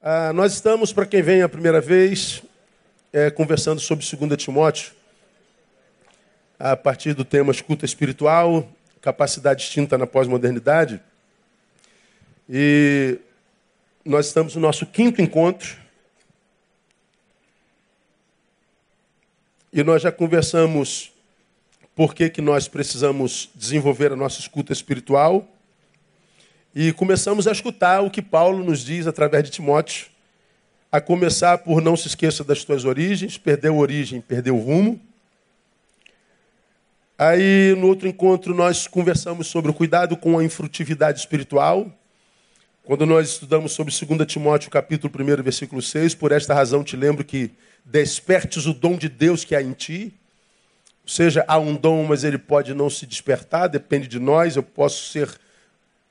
Ah, nós estamos, para quem vem a primeira vez, é, conversando sobre 2 Timóteo, a partir do tema escuta espiritual, capacidade extinta na pós-modernidade. E nós estamos no nosso quinto encontro. E nós já conversamos por que, que nós precisamos desenvolver a nossa escuta espiritual e começamos a escutar o que Paulo nos diz através de Timóteo, a começar por não se esqueça das tuas origens, perdeu origem, perdeu rumo. Aí, no outro encontro, nós conversamos sobre o cuidado com a infrutividade espiritual. Quando nós estudamos sobre 2 Timóteo, capítulo 1, versículo 6, por esta razão te lembro que despertes o dom de Deus que há em ti. Ou seja, há um dom, mas ele pode não se despertar, depende de nós. Eu posso ser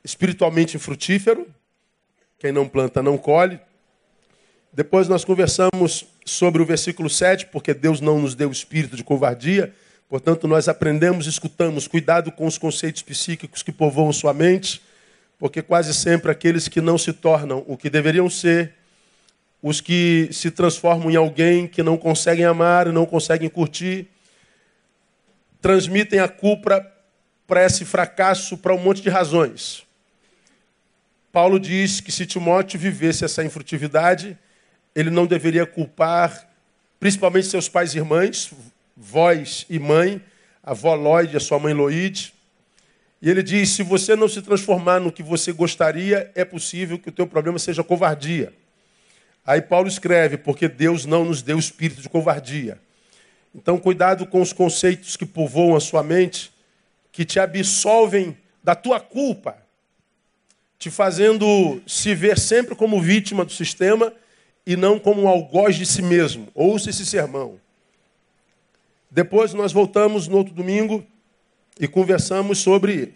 espiritualmente infrutífero. Quem não planta, não colhe. Depois nós conversamos sobre o versículo 7, porque Deus não nos deu espírito de covardia. Portanto, nós aprendemos, escutamos, cuidado com os conceitos psíquicos que povoam sua mente, porque quase sempre aqueles que não se tornam o que deveriam ser, os que se transformam em alguém que não conseguem amar e não conseguem curtir, transmitem a culpa para esse fracasso para um monte de razões. Paulo diz que se Timóteo vivesse essa infrutividade, ele não deveria culpar principalmente seus pais e irmãs, vós e mãe, a avó Lloyd a sua mãe Loide. E ele diz: se você não se transformar no que você gostaria, é possível que o teu problema seja covardia. Aí Paulo escreve: porque Deus não nos deu espírito de covardia. Então, cuidado com os conceitos que povoam a sua mente, que te absolvem da tua culpa te fazendo se ver sempre como vítima do sistema e não como um algoz de si mesmo. Ouça esse sermão. Depois nós voltamos no outro domingo e conversamos sobre,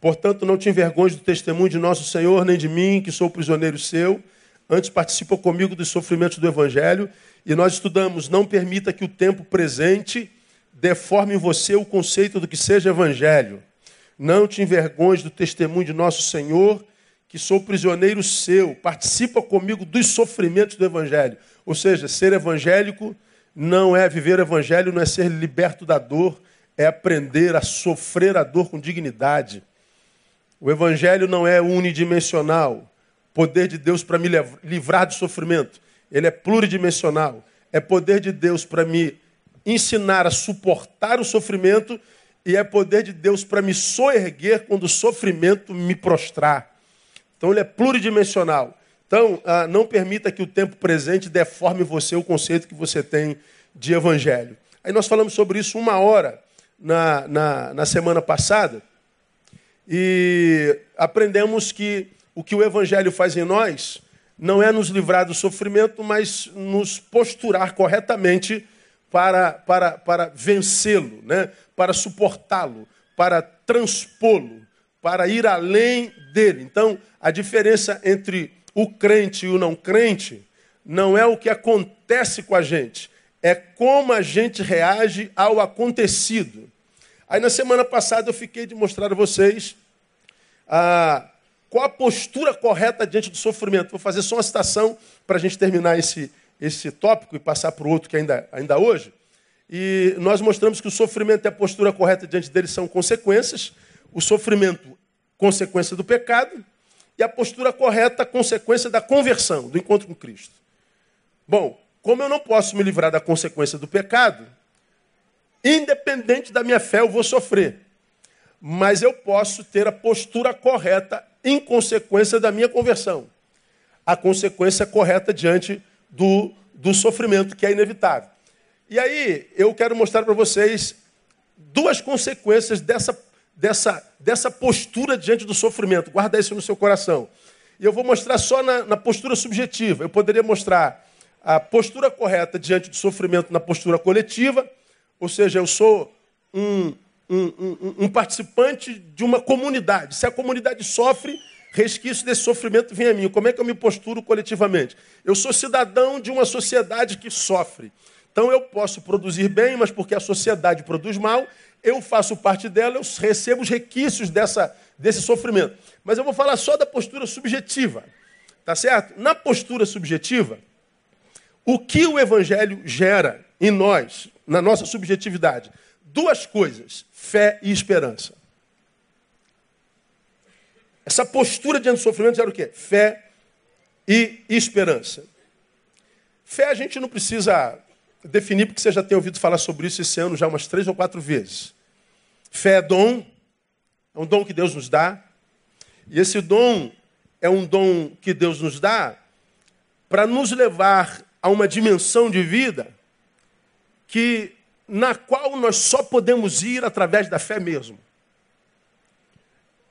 portanto, não te envergonhes do testemunho de nosso Senhor, nem de mim, que sou prisioneiro seu. Antes participa comigo dos sofrimentos do Evangelho. E nós estudamos, não permita que o tempo presente deforme em você o conceito do que seja Evangelho. Não te envergonhes do testemunho de nosso Senhor, que sou prisioneiro seu. Participa comigo dos sofrimentos do Evangelho. Ou seja, ser evangélico não é viver Evangelho, não é ser liberto da dor, é aprender a sofrer a dor com dignidade. O Evangelho não é unidimensional, poder de Deus para me livrar do sofrimento. Ele é pluridimensional. É poder de Deus para me ensinar a suportar o sofrimento e é poder de Deus para me soerguer quando o sofrimento me prostrar. Então ele é pluridimensional. Então, ah, não permita que o tempo presente deforme você o conceito que você tem de evangelho. Aí nós falamos sobre isso uma hora na, na, na semana passada e aprendemos que o que o evangelho faz em nós não é nos livrar do sofrimento, mas nos posturar corretamente para, para, para vencê-lo, né? para suportá-lo, para transpô-lo, para ir além dele. Então, a diferença entre o crente e o não crente não é o que acontece com a gente, é como a gente reage ao acontecido. Aí na semana passada eu fiquei de mostrar a vocês a, qual a postura correta diante do sofrimento. Vou fazer só uma citação para a gente terminar esse, esse tópico e passar para o outro que ainda, ainda hoje. E nós mostramos que o sofrimento e a postura correta diante dele são consequências. O sofrimento, consequência do pecado, e a postura correta, consequência da conversão, do encontro com Cristo. Bom, como eu não posso me livrar da consequência do pecado, independente da minha fé, eu vou sofrer. Mas eu posso ter a postura correta em consequência da minha conversão. A consequência correta diante do, do sofrimento, que é inevitável. E aí, eu quero mostrar para vocês duas consequências dessa, dessa, dessa postura diante do sofrimento. Guarda isso no seu coração. E eu vou mostrar só na, na postura subjetiva. Eu poderia mostrar a postura correta diante do sofrimento na postura coletiva, ou seja, eu sou um, um, um, um participante de uma comunidade. Se a comunidade sofre, resquício desse sofrimento vem a mim. Como é que eu me posturo coletivamente? Eu sou cidadão de uma sociedade que sofre. Então eu posso produzir bem, mas porque a sociedade produz mal, eu faço parte dela, eu recebo os requisitos dessa, desse sofrimento. Mas eu vou falar só da postura subjetiva. Tá certo? Na postura subjetiva, o que o evangelho gera em nós, na nossa subjetividade? Duas coisas: fé e esperança. Essa postura diante do sofrimento era o quê? Fé e esperança. Fé a gente não precisa definir, porque você já tem ouvido falar sobre isso esse ano já umas três ou quatro vezes. Fé é dom, é um dom que Deus nos dá. E esse dom é um dom que Deus nos dá para nos levar a uma dimensão de vida que na qual nós só podemos ir através da fé mesmo.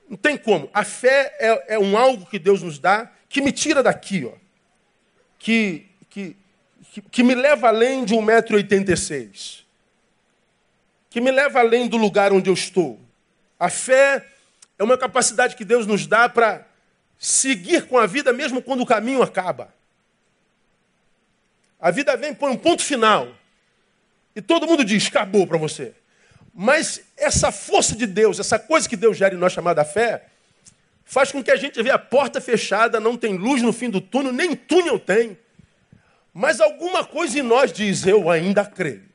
Não tem como. A fé é, é um algo que Deus nos dá que me tira daqui, ó. Que, que, que, que me leva além de 1,86m. Que me leva além do lugar onde eu estou. A fé é uma capacidade que Deus nos dá para seguir com a vida mesmo quando o caminho acaba. A vida vem põe um ponto final. E todo mundo diz: acabou para você. Mas essa força de Deus, essa coisa que Deus gera em nós chamada fé, faz com que a gente veja a porta fechada, não tem luz no fim do túnel, nem túnel tem. Mas alguma coisa em nós diz: eu ainda creio.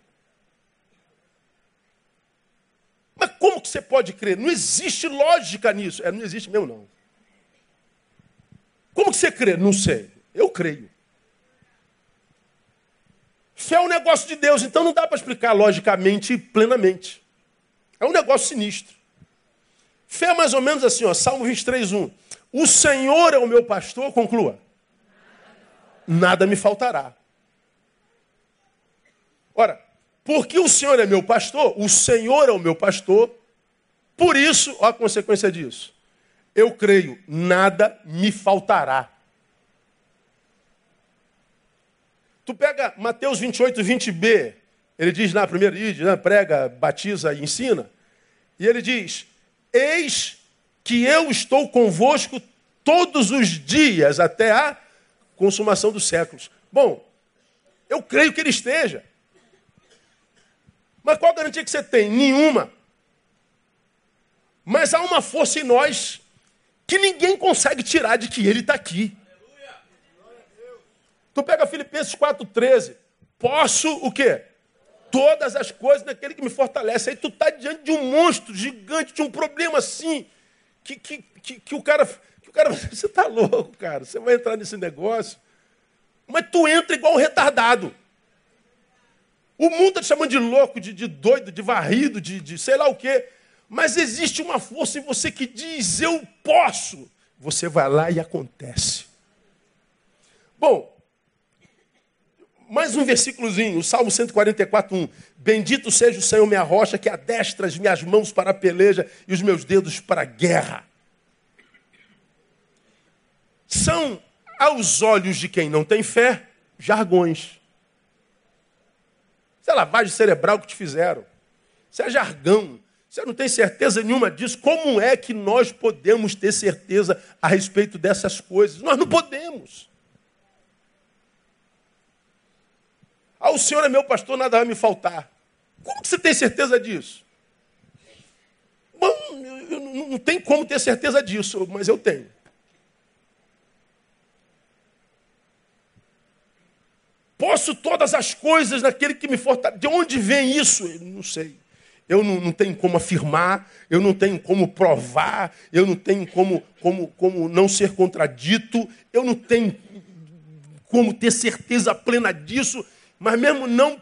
Mas como que você pode crer? Não existe lógica nisso. É, não existe mesmo, não. Como que você crê? Não sei. Eu creio. Fé é um negócio de Deus, então não dá para explicar logicamente e plenamente. É um negócio sinistro. Fé é mais ou menos assim, ó, Salmo 23, 1. O Senhor é o meu pastor, conclua. Nada me faltará. Ora, porque o Senhor é meu pastor, o Senhor é o meu pastor, por isso, ó a consequência disso. Eu creio, nada me faltará. Tu pega Mateus 28, 20b, ele diz na primeira ide, né, prega, batiza e ensina. E ele diz: Eis que eu estou convosco todos os dias até a consumação dos séculos. Bom, eu creio que ele esteja. Mas qual garantia que você tem? Nenhuma. Mas há uma força em nós que ninguém consegue tirar de que ele está aqui. Tu pega Filipenses 4,13. Posso o quê? Todas as coisas naquele que me fortalece. Aí tu está diante de um monstro gigante, de um problema assim, que, que, que, que o cara. Cara você está louco, cara. Você vai entrar nesse negócio. Mas tu entra igual um retardado. O mundo está te chamando de louco, de, de doido, de varrido, de, de sei lá o quê. Mas existe uma força em você que diz: Eu posso. Você vai lá e acontece. Bom, mais um versículozinho, Salmo 144, 1. Bendito seja o Senhor, minha rocha, que adestra as minhas mãos para a peleja e os meus dedos para a guerra. São, aos olhos de quem não tem fé, jargões. Isso é lavagem cerebral que te fizeram. Isso é jargão. Você não tem certeza nenhuma disso. Como é que nós podemos ter certeza a respeito dessas coisas? Nós não podemos. Ah, o Senhor é meu pastor, nada vai me faltar. Como que você tem certeza disso? Bom, eu não, tem como ter certeza disso, mas eu tenho. Posso todas as coisas naquele que me fortalece. De onde vem isso? Eu não sei. Eu não, não, tenho como afirmar, eu não tenho como provar, eu não tenho como, como, como não ser contradito, eu não tenho como ter certeza plena disso. Mas mesmo não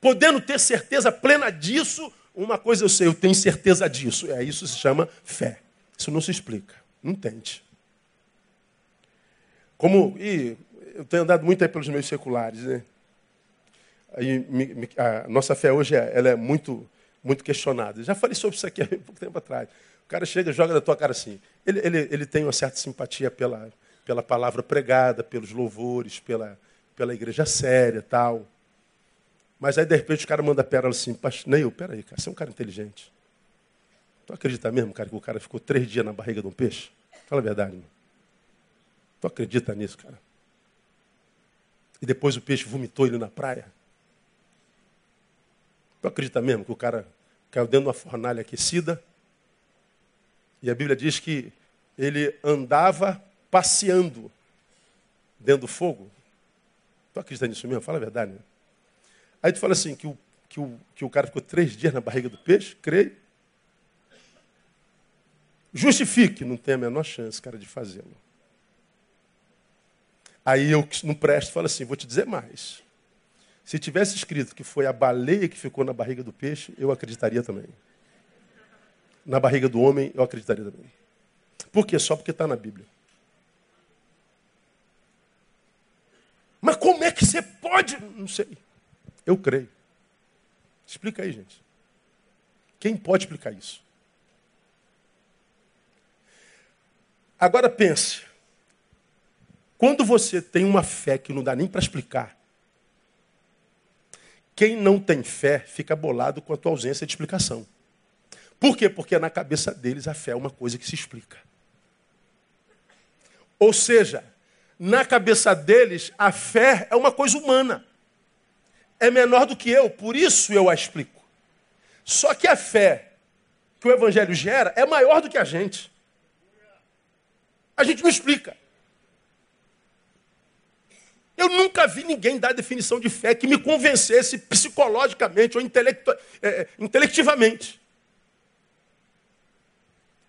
podendo ter certeza plena disso, uma coisa eu sei, eu tenho certeza disso. É isso se chama fé. Isso não se explica. Não tente. Como e eu tenho andado muito aí pelos meios seculares, né? Aí, a nossa fé hoje é, ela é muito muito questionada. Já falei sobre isso aqui há pouco tempo atrás. O cara chega, joga na tua cara assim. Ele, ele, ele tem uma certa simpatia pela, pela palavra pregada, pelos louvores, pela, pela igreja séria tal. Mas aí, de repente, o cara manda pérola assim, Neil, peraí, cara, você é um cara inteligente. Tu acredita mesmo, cara, que o cara ficou três dias na barriga de um peixe? Fala a verdade, mano. Tu acredita nisso, cara? E depois o peixe vomitou ele na praia? Tu acredita mesmo que o cara caiu dentro de uma fornalha aquecida? E a Bíblia diz que ele andava passeando dentro do fogo. Tu acredita nisso mesmo? Fala a verdade, né? Aí tu fala assim, que o, que o, que o cara ficou três dias na barriga do peixe, creio. Justifique, não tem a menor chance, cara, de fazê-lo. Aí eu não presto, falo assim, vou te dizer mais. Se tivesse escrito que foi a baleia que ficou na barriga do peixe, eu acreditaria também. Na barriga do homem, eu acreditaria também. Por quê? Só porque está na Bíblia. Mas como é que você pode? Não sei. Eu creio. Explica aí, gente. Quem pode explicar isso? Agora pense. Quando você tem uma fé que não dá nem para explicar, quem não tem fé fica bolado com a tua ausência de explicação. Por quê? Porque na cabeça deles a fé é uma coisa que se explica. Ou seja, na cabeça deles a fé é uma coisa humana. É menor do que eu, por isso eu a explico. Só que a fé que o evangelho gera é maior do que a gente. A gente não explica. Eu nunca vi ninguém dar definição de fé que me convencesse psicologicamente ou intelectu é, é, intelectivamente.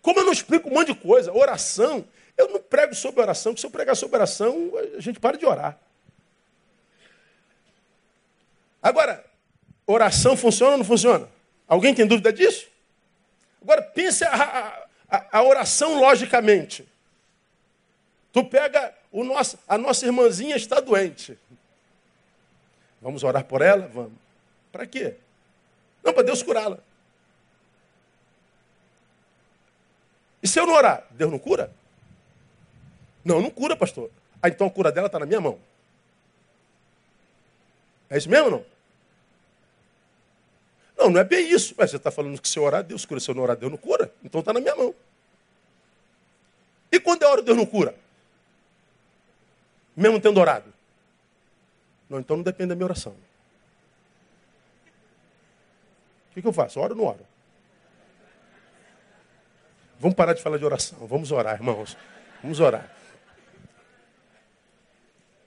Como eu não explico um monte de coisa, oração, eu não prego sobre oração, porque se eu pregar sobre oração, a gente para de orar. Agora, oração funciona ou não funciona? Alguém tem dúvida disso? Agora, pense a, a, a oração logicamente. Tu pega o nosso, a nossa irmãzinha está doente. Vamos orar por ela? Vamos. Para quê? Não, para Deus curá-la. E se eu não orar, Deus não cura? Não, não cura, pastor. Ah, então a cura dela está na minha mão. É isso mesmo ou não? Não, não é bem isso. Mas você está falando que se eu orar, Deus cura. Se eu não orar, Deus não cura. Então está na minha mão. E quando é hora, Deus não cura? Mesmo tendo orado? Não, então não depende da minha oração. O que, que eu faço? Oro ou não oro? Vamos parar de falar de oração. Vamos orar, irmãos. Vamos orar.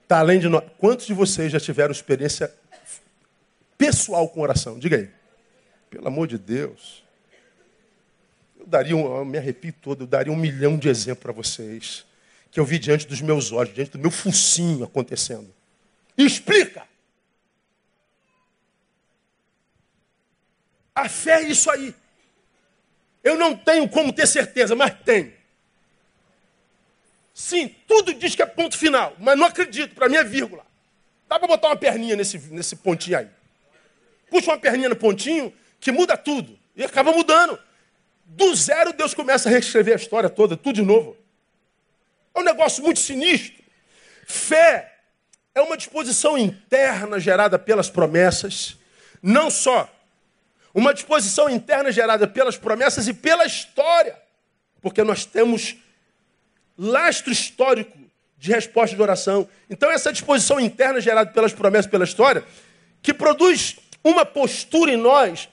Tá além de nós. Quantos de vocês já tiveram experiência pessoal com oração? Diga aí. Pelo amor de Deus. Eu daria um, eu me arrepio todo, eu daria um milhão de exemplos para vocês que eu vi diante dos meus olhos, diante do meu focinho acontecendo. Explica. A fé é isso aí. Eu não tenho como ter certeza, mas tenho. Sim, tudo diz que é ponto final, mas não acredito, para mim é vírgula. Dá para botar uma perninha nesse, nesse pontinho aí. Puxa uma perninha no pontinho que muda tudo. E acaba mudando. Do zero, Deus começa a reescrever a história toda, tudo de novo. É um negócio muito sinistro. Fé é uma disposição interna gerada pelas promessas, não só uma disposição interna gerada pelas promessas e pela história, porque nós temos lastro histórico de resposta de oração. Então, essa disposição interna gerada pelas promessas e pela história, que produz uma postura em nós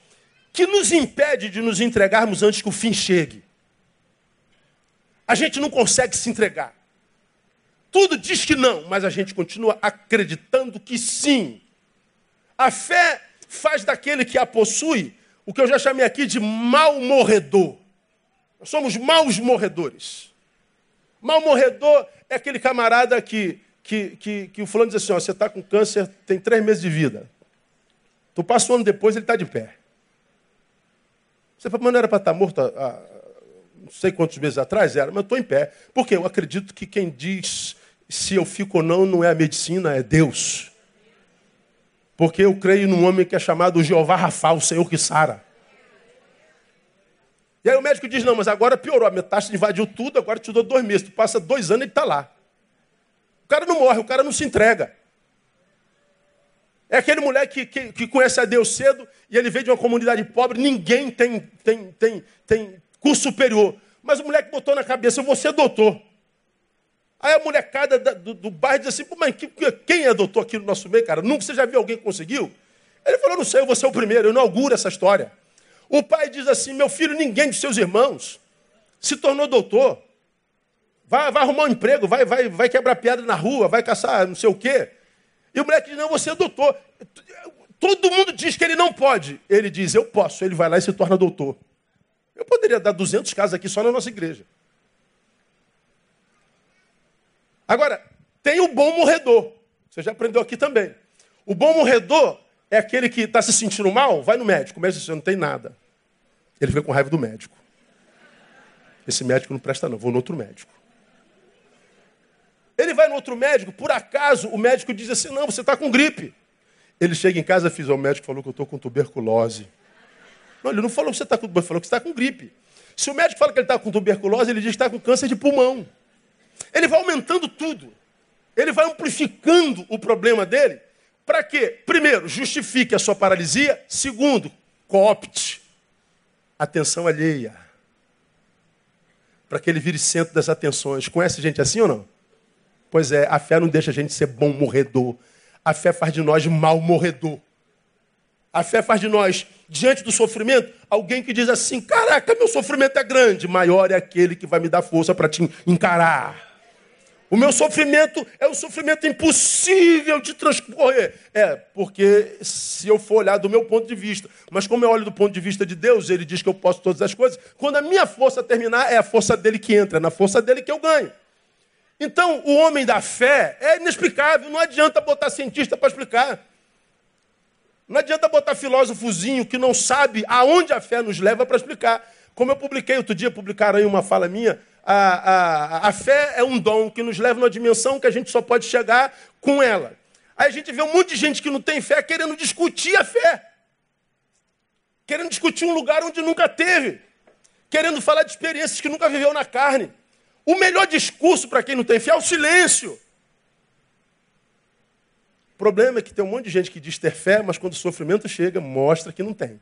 que nos impede de nos entregarmos antes que o fim chegue. A gente não consegue se entregar. Tudo diz que não, mas a gente continua acreditando que sim. A fé faz daquele que a possui o que eu já chamei aqui de mal morredor. Nós somos maus morredores. Mal morredor é aquele camarada que, que, que, que o fulano diz assim: ó, você está com câncer, tem três meses de vida. Tu passa um ano depois, ele está de pé. Você fala, mas não era para estar tá morto há, não sei quantos meses atrás? Era, mas eu estou em pé. Porque eu acredito que quem diz se eu fico ou não, não é a medicina, é Deus. Porque eu creio num homem que é chamado Jeová Rafa, o Senhor que sara. E aí o médico diz, não, mas agora piorou, a metástase invadiu tudo, agora te dou dois meses. Tu passa dois anos e ele está lá. O cara não morre, o cara não se entrega. É aquele moleque que, que, que, conhece a Deus cedo e ele veio de uma comunidade pobre, ninguém tem, tem, tem, tem curso superior. Mas o moleque botou na cabeça, eu vou ser doutor. Aí a molecada do, do bairro diz assim, mas quem é doutor aqui no nosso meio, cara? Nunca você já viu alguém que conseguiu? Ele falou, não sei, eu vou ser o primeiro, eu inauguro essa história. O pai diz assim, meu filho, ninguém de seus irmãos se tornou doutor. Vai, vai arrumar um emprego, vai, vai, vai quebrar pedra na rua, vai caçar não sei o quê. E o moleque diz, não, você é doutor. Todo mundo diz que ele não pode. Ele diz, eu posso. Ele vai lá e se torna doutor. Eu poderia dar 200 casos aqui só na nossa igreja. Agora, tem o bom morredor. Você já aprendeu aqui também. O bom morredor é aquele que está se sentindo mal, vai no médico. O médico diz, não tem nada. Ele fica com raiva do médico. Esse médico não presta não, vou no outro médico. Ele vai no outro médico, por acaso o médico diz assim, não, você está com gripe. Ele chega em casa e diz, o médico falou que eu estou com tuberculose. Não, ele não falou que você está com falou que está com gripe. Se o médico fala que ele está com tuberculose, ele diz que está com câncer de pulmão. Ele vai aumentando tudo. Ele vai amplificando o problema dele. Para quê? Primeiro, justifique a sua paralisia. Segundo, coopte atenção alheia. Para que ele vire centro das atenções. Conhece gente assim ou não? Pois é, a fé não deixa a gente ser bom morredor. A fé faz de nós mal morredor. A fé faz de nós, diante do sofrimento, alguém que diz assim: Caraca, meu sofrimento é grande, maior é aquele que vai me dar força para te encarar. O meu sofrimento é um sofrimento impossível de transcorrer. É, porque se eu for olhar do meu ponto de vista, mas como eu olho do ponto de vista de Deus, ele diz que eu posso todas as coisas. Quando a minha força terminar, é a força dele que entra, é na força dele que eu ganho. Então, o homem da fé é inexplicável, não adianta botar cientista para explicar. Não adianta botar filósofozinho que não sabe aonde a fé nos leva para explicar. Como eu publiquei outro dia, publicaram aí uma fala minha, a, a, a fé é um dom que nos leva numa dimensão que a gente só pode chegar com ela. Aí a gente vê um monte de gente que não tem fé querendo discutir a fé. Querendo discutir um lugar onde nunca teve. Querendo falar de experiências que nunca viveu na carne. O melhor discurso para quem não tem fé é o silêncio. Problema é que tem um monte de gente que diz ter fé, mas quando o sofrimento chega, mostra que não tem.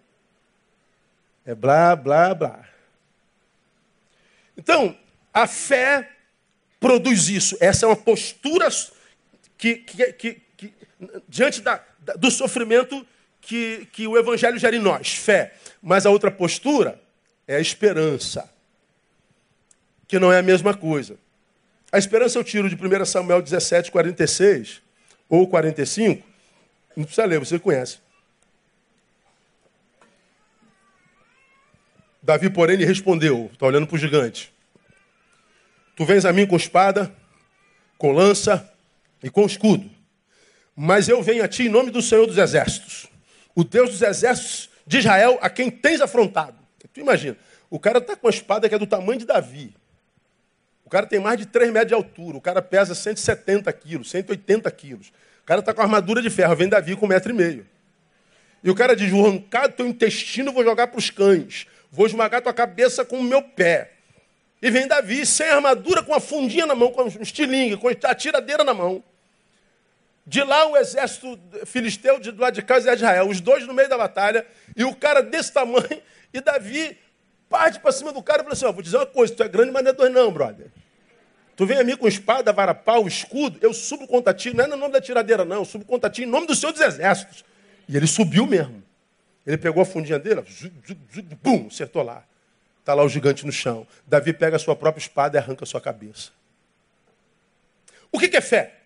É blá, blá, blá. Então, a fé produz isso. Essa é uma postura que, que, que, que diante da, da, do sofrimento que, que o Evangelho gera em nós, fé. Mas a outra postura é a esperança, que não é a mesma coisa. A esperança eu tiro de 1 Samuel 17, 46 ou 45. Não precisa ler, você conhece. Davi, porém, lhe respondeu, está olhando para o gigante. Tu vens a mim com espada, com lança e com escudo. Mas eu venho a ti em nome do Senhor dos Exércitos, o Deus dos Exércitos de Israel, a quem tens afrontado. Tu imagina, o cara está com uma espada que é do tamanho de Davi. O cara tem mais de 3 metros de altura, o cara pesa 170 quilos, 180 quilos. O cara está com armadura de ferro, vem Davi com um metro e meio. E o cara diz: vou arrancar teu intestino, vou jogar para os cães. Vou esmagar tua cabeça com o meu pé. E vem Davi sem armadura, com a fundinha na mão, com um estilingue, com a tiradeira na mão. De lá o exército filisteu, de lado de o exército de Israel. Os dois no meio da batalha. E o cara desse tamanho. E Davi parte para cima do cara e fala assim: ó, vou dizer uma coisa, tu é grande, mas não é dois não, brother. Tu vem a mim com espada, vara, pau, escudo, eu subo contra ti, não é no nome da tiradeira, não, eu subo contra ti em nome do Senhor dos Exércitos. E ele subiu mesmo. Ele pegou a fundinha dele, bum, acertou lá. Está lá o gigante no chão. Davi pega a sua própria espada e arranca a sua cabeça. O que é fé?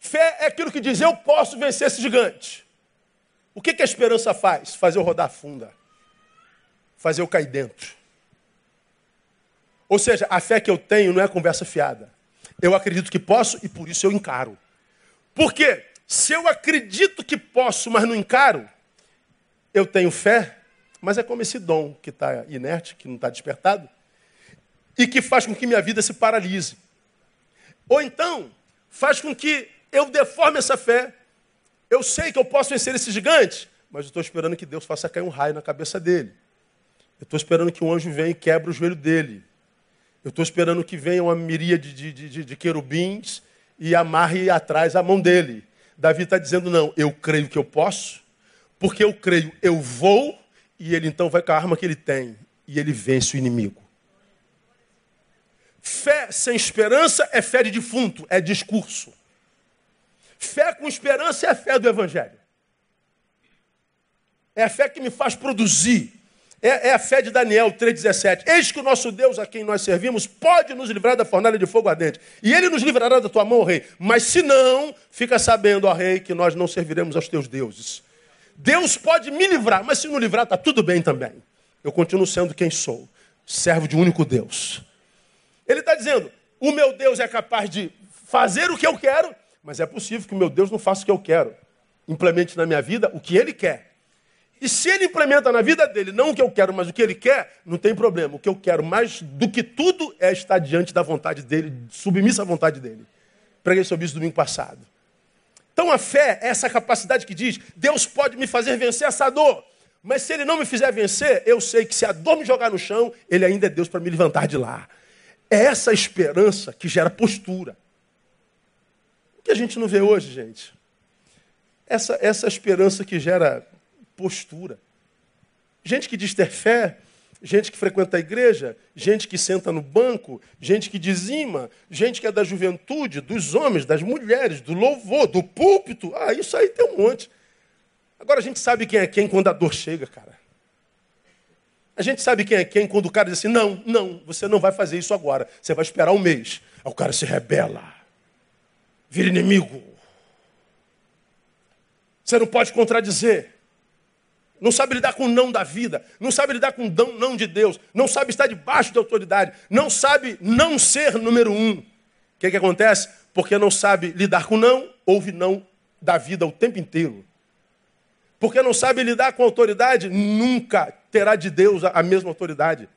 Fé é aquilo que diz: eu posso vencer esse gigante. O que a esperança faz? Fazer eu rodar funda. Fazer eu cair dentro. Ou seja, a fé que eu tenho não é conversa fiada. Eu acredito que posso e por isso eu encaro. Por quê? Se eu acredito que posso, mas não encaro, eu tenho fé, mas é como esse dom que está inerte, que não está despertado, e que faz com que minha vida se paralise. Ou então, faz com que eu deforme essa fé. Eu sei que eu posso vencer esse gigante, mas eu estou esperando que Deus faça cair um raio na cabeça dele. Eu estou esperando que um anjo venha e quebre o joelho dele. Eu estou esperando que venha uma miríade de, de, de, de querubins e amarre atrás a mão dele. Davi está dizendo: não, eu creio que eu posso, porque eu creio, eu vou, e ele então vai com a arma que ele tem e ele vence o inimigo. Fé sem esperança é fé de defunto, é discurso. Fé com esperança é a fé do Evangelho. É a fé que me faz produzir. É, é, a fé de Daniel 3,17. Eis que o nosso Deus, a quem nós servimos, pode nos livrar da fornalha de fogo ardente. E ele nos livrará da tua mão, rei. Mas se não, fica sabendo, ó rei, que nós não serviremos aos teus deuses. Deus pode me livrar, mas se não livrar, está tudo bem também. Eu continuo sendo quem sou, servo de um único Deus. Ele está dizendo: o meu Deus é capaz de fazer o que eu quero, mas é possível que o meu Deus não faça o que eu quero. Implemente na minha vida o que ele quer. E se ele implementa na vida dele não o que eu quero, mas o que ele quer, não tem problema. O que eu quero mais do que tudo é estar diante da vontade dele, submissa à vontade dele. Preguei sobre isso domingo passado. Então a fé é essa capacidade que diz: Deus pode me fazer vencer essa dor. Mas se ele não me fizer vencer, eu sei que se a dor me jogar no chão, ele ainda é Deus para me levantar de lá. É essa esperança que gera postura. O que a gente não vê hoje, gente? Essa, essa esperança que gera postura. Gente que diz ter fé, gente que frequenta a igreja, gente que senta no banco, gente que dizima, gente que é da juventude, dos homens, das mulheres, do louvor, do púlpito. Ah, isso aí tem um monte. Agora a gente sabe quem é quem quando a dor chega, cara. A gente sabe quem é quem quando o cara diz assim: não, não, você não vai fazer isso agora. Você vai esperar um mês. Aí o cara se rebela, vira inimigo. Você não pode contradizer não sabe lidar com o não da vida, não sabe lidar com o não, de Deus, não sabe estar debaixo de autoridade, não sabe não ser número um. O que, que acontece? Porque não sabe lidar com não, ouve não da vida o tempo inteiro. Porque não sabe lidar com autoridade, nunca terá de Deus a mesma autoridade.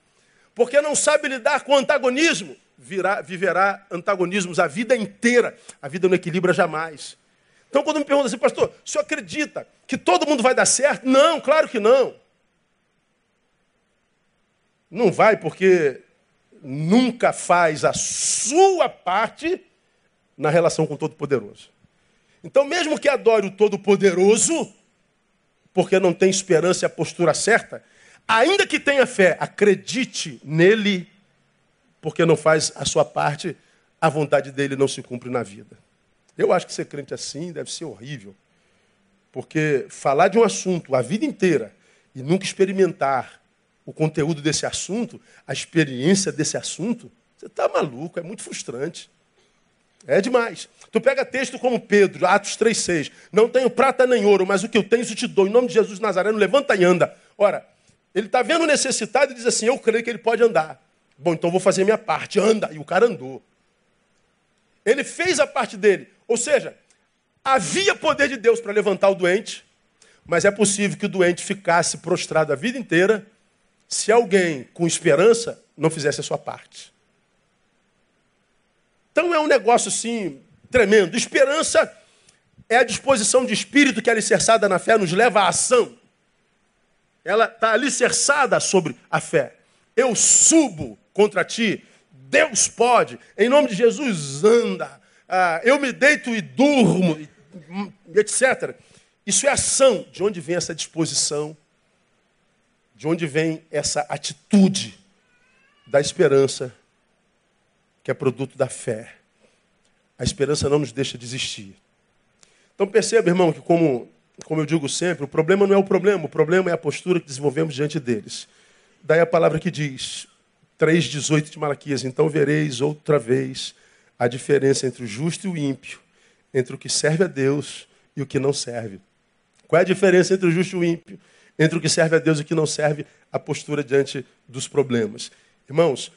Porque não sabe lidar com antagonismo, virá, viverá antagonismos a vida inteira. A vida não equilibra jamais. Então, quando me perguntam assim, pastor, o senhor acredita que todo mundo vai dar certo? Não, claro que não. Não vai porque nunca faz a sua parte na relação com o Todo-Poderoso. Então, mesmo que adore o Todo-Poderoso, porque não tem esperança e a postura certa, ainda que tenha fé, acredite nele, porque não faz a sua parte, a vontade dele não se cumpre na vida. Eu acho que ser crente assim deve ser horrível. Porque falar de um assunto a vida inteira e nunca experimentar o conteúdo desse assunto, a experiência desse assunto, você está maluco, é muito frustrante. É demais. Tu pega texto como Pedro, Atos 3,6. Não tenho prata nem ouro, mas o que eu tenho isso te dou. Em nome de Jesus Nazareno, levanta e anda. Ora, ele está vendo necessitado e diz assim: Eu creio que ele pode andar. Bom, então vou fazer minha parte. Anda. E o cara andou. Ele fez a parte dele. Ou seja, havia poder de Deus para levantar o doente, mas é possível que o doente ficasse prostrado a vida inteira se alguém com esperança não fizesse a sua parte. Então é um negócio assim tremendo. Esperança é a disposição de espírito que é alicerçada na fé nos leva à ação. Ela está alicerçada sobre a fé. Eu subo contra ti, Deus pode, em nome de Jesus, anda ah, eu me deito e durmo, etc. Isso é ação. De onde vem essa disposição? De onde vem essa atitude da esperança, que é produto da fé? A esperança não nos deixa desistir. Então perceba, irmão, que como, como eu digo sempre, o problema não é o problema, o problema é a postura que desenvolvemos diante deles. Daí a palavra que diz, 3,18 de Malaquias, então vereis outra vez a diferença entre o justo e o ímpio, entre o que serve a Deus e o que não serve. Qual é a diferença entre o justo e o ímpio? Entre o que serve a Deus e o que não serve, a postura diante dos problemas. Irmãos,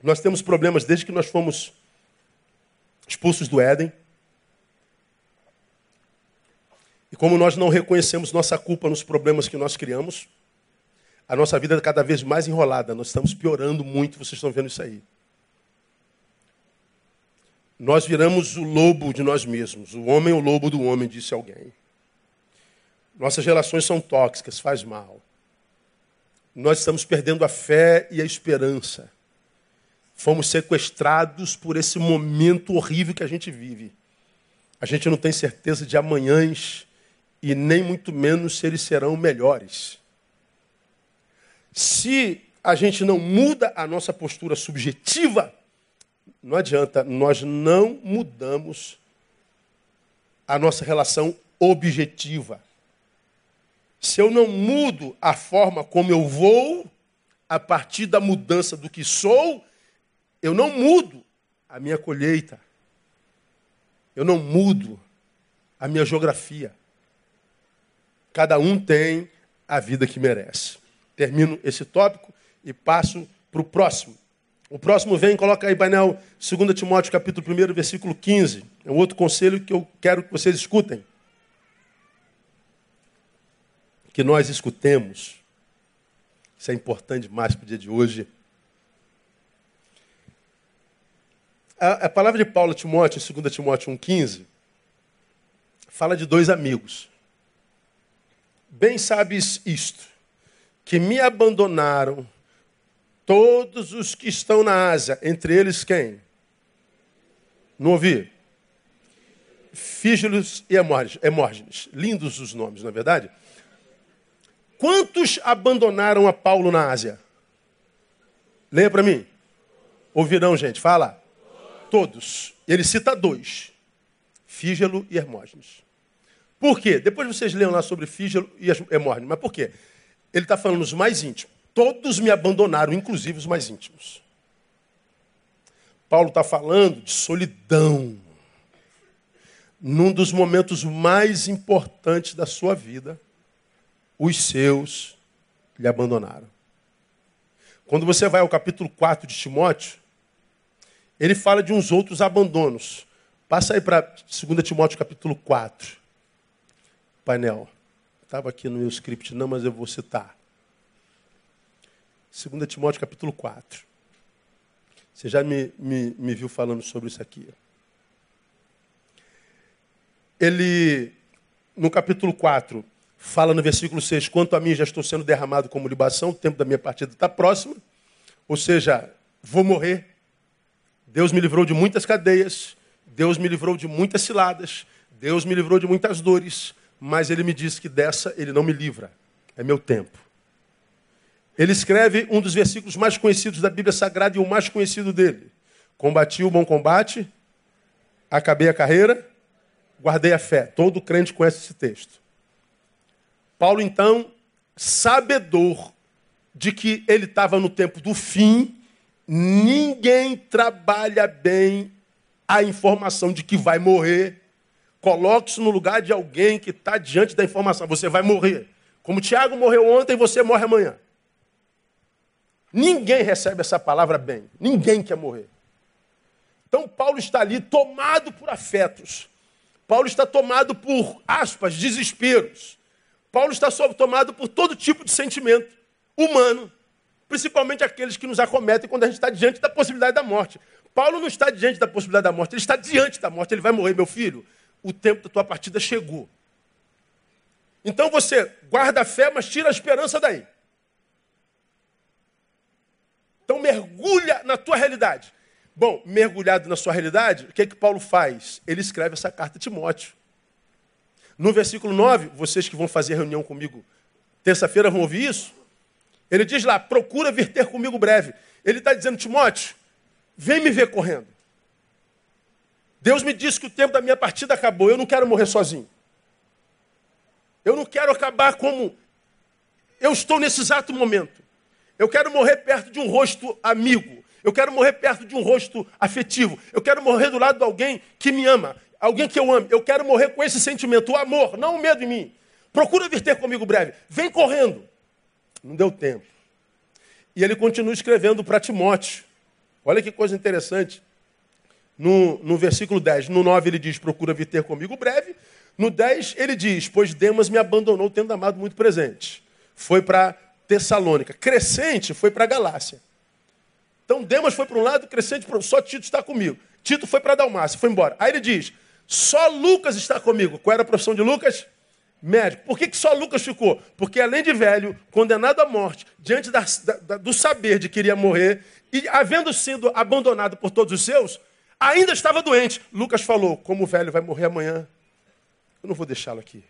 nós temos problemas desde que nós fomos expulsos do Éden. E como nós não reconhecemos nossa culpa nos problemas que nós criamos, a nossa vida é cada vez mais enrolada. Nós estamos piorando muito, vocês estão vendo isso aí nós viramos o lobo de nós mesmos. O homem é o lobo do homem, disse alguém. Nossas relações são tóxicas, faz mal. Nós estamos perdendo a fé e a esperança. Fomos sequestrados por esse momento horrível que a gente vive. A gente não tem certeza de amanhãs e nem muito menos se eles serão melhores. Se a gente não muda a nossa postura subjetiva, não adianta, nós não mudamos a nossa relação objetiva. se eu não mudo a forma como eu vou, a partir da mudança do que sou, eu não mudo a minha colheita. Eu não mudo a minha geografia. Cada um tem a vida que merece. Termino esse tópico e passo para o próximo. O próximo vem, coloca aí, painel, 2 Timóteo, capítulo 1, versículo 15. É um outro conselho que eu quero que vocês escutem. Que nós escutemos. Isso é importante demais para o dia de hoje. A, a palavra de Paulo a Timóteo, em 2 Timóteo 1,15, fala de dois amigos. Bem sabes isto, que me abandonaram todos os que estão na Ásia, entre eles quem? Não ouvi? Fígilos e Hemórgenes. Lindos os nomes, não é verdade? Quantos abandonaram a Paulo na Ásia? Leia para mim. Ouvirão, gente? Fala. Todos. Ele cita dois: Fígelo e Hermógenes. Por quê? Depois vocês leiam lá sobre Fígelo e Hermógenes. Mas por quê? Ele está falando os mais íntimos. Todos me abandonaram, inclusive os mais íntimos. Paulo está falando de solidão. Num dos momentos mais importantes da sua vida, os seus lhe abandonaram. Quando você vai ao capítulo 4 de Timóteo, ele fala de uns outros abandonos. Passa aí para 2 Timóteo capítulo 4. Painel. Estava aqui no meu script, não, mas eu vou citar. 2 Timóteo capítulo 4. Você já me, me, me viu falando sobre isso aqui. Ele, no capítulo 4, fala no versículo 6: Quanto a mim já estou sendo derramado como libação, o tempo da minha partida está próximo. Ou seja, vou morrer Deus me livrou de muitas cadeias, Deus me livrou de muitas ciladas, Deus me livrou de muitas dores, mas ele me disse que dessa ele não me livra. É meu tempo. Ele escreve um dos versículos mais conhecidos da Bíblia Sagrada e o mais conhecido dele. Combati o bom combate, acabei a carreira, guardei a fé. Todo crente conhece esse texto. Paulo, então, sabedor de que ele estava no tempo do fim, Ninguém trabalha bem a informação de que vai morrer. Coloque-se no lugar de alguém que está diante da informação. Você vai morrer. Como Tiago morreu ontem, você morre amanhã. Ninguém recebe essa palavra bem. Ninguém quer morrer. Então Paulo está ali tomado por afetos. Paulo está tomado por, aspas, desesperos. Paulo está tomado por todo tipo de sentimento humano principalmente aqueles que nos acometem quando a gente está diante da possibilidade da morte. Paulo não está diante da possibilidade da morte, ele está diante da morte. Ele vai morrer, meu filho. O tempo da tua partida chegou. Então você guarda a fé, mas tira a esperança daí. Então mergulha na tua realidade. Bom, mergulhado na sua realidade, o que é que Paulo faz? Ele escreve essa carta a Timóteo. No versículo 9, vocês que vão fazer reunião comigo terça-feira vão ouvir isso. Ele diz lá: procura vir ter comigo breve. Ele está dizendo, Timóteo, vem me ver correndo. Deus me disse que o tempo da minha partida acabou. Eu não quero morrer sozinho. Eu não quero acabar como eu estou nesse exato momento. Eu quero morrer perto de um rosto amigo. Eu quero morrer perto de um rosto afetivo. Eu quero morrer do lado de alguém que me ama. Alguém que eu ame. Eu quero morrer com esse sentimento, o amor, não o medo em mim. Procura vir ter comigo breve. Vem correndo. Não deu tempo. E ele continua escrevendo para Timóteo. Olha que coisa interessante. No, no versículo 10, no 9 ele diz: Procura vir ter comigo breve. No 10 ele diz: Pois Demas me abandonou, tendo amado muito presente. Foi para Tessalônica. Crescente foi para Galácia. Então Demas foi para um lado, Crescente para Só Tito está comigo. Tito foi para Dalmácia, foi embora. Aí ele diz: Só Lucas está comigo. Qual era a profissão de Lucas? médico. Por que, que só Lucas ficou? Porque além de velho, condenado à morte, diante da, da, do saber de que iria morrer, e havendo sido abandonado por todos os seus, ainda estava doente. Lucas falou: como o velho vai morrer amanhã, eu não vou deixá-lo aqui.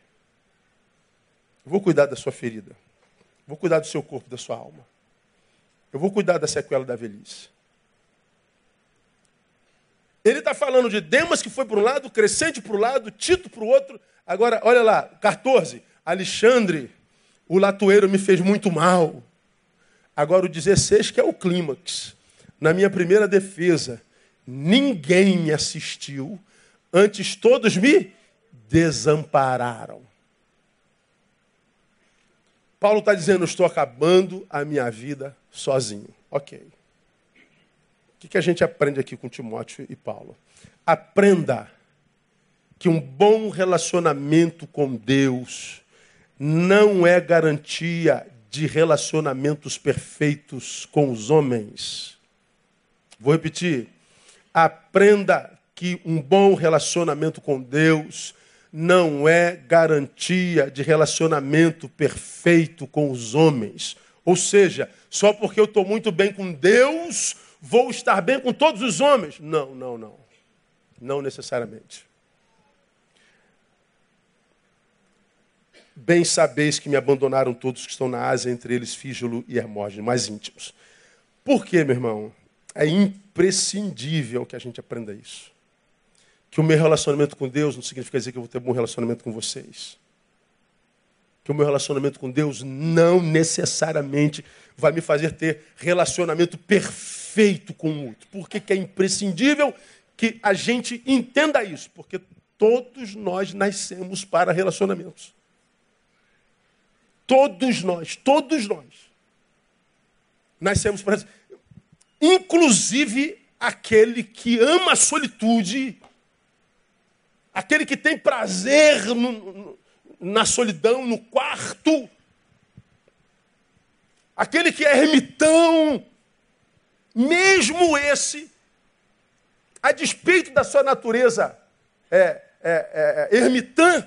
Eu vou cuidar da sua ferida. Vou cuidar do seu corpo, da sua alma. Eu vou cuidar da sequela da velhice. Ele está falando de Demas que foi para um lado, Crescente para o lado, Tito para o outro, Agora, olha lá, 14. Alexandre O latoeiro me fez muito mal. Agora o 16, que é o clímax. Na minha primeira defesa, ninguém me assistiu, antes todos me desampararam. Paulo está dizendo: estou acabando a minha vida sozinho. Ok. O que, que a gente aprende aqui com Timóteo e Paulo? Aprenda que um bom relacionamento com Deus não é garantia de relacionamentos perfeitos com os homens. Vou repetir. Aprenda que um bom relacionamento com Deus não é garantia de relacionamento perfeito com os homens. Ou seja, só porque eu estou muito bem com Deus, vou estar bem com todos os homens. Não, não, não. Não necessariamente. Bem sabeis que me abandonaram todos que estão na Ásia, entre eles Fígelo e Hermógenes, mais íntimos. Por quê, meu irmão? É imprescindível que a gente aprenda isso. Que o meu relacionamento com Deus não significa dizer que eu vou ter um bom relacionamento com vocês. Que o meu relacionamento com Deus não necessariamente vai me fazer ter relacionamento perfeito com o outro. Por que, que é imprescindível que a gente entenda isso? Porque todos nós nascemos para relacionamentos. Todos nós, todos nós. Nascemos para. Inclusive aquele que ama a solitude, aquele que tem prazer no, na solidão, no quarto, aquele que é ermitão, mesmo esse, a despeito da sua natureza é, é, é, ermitã,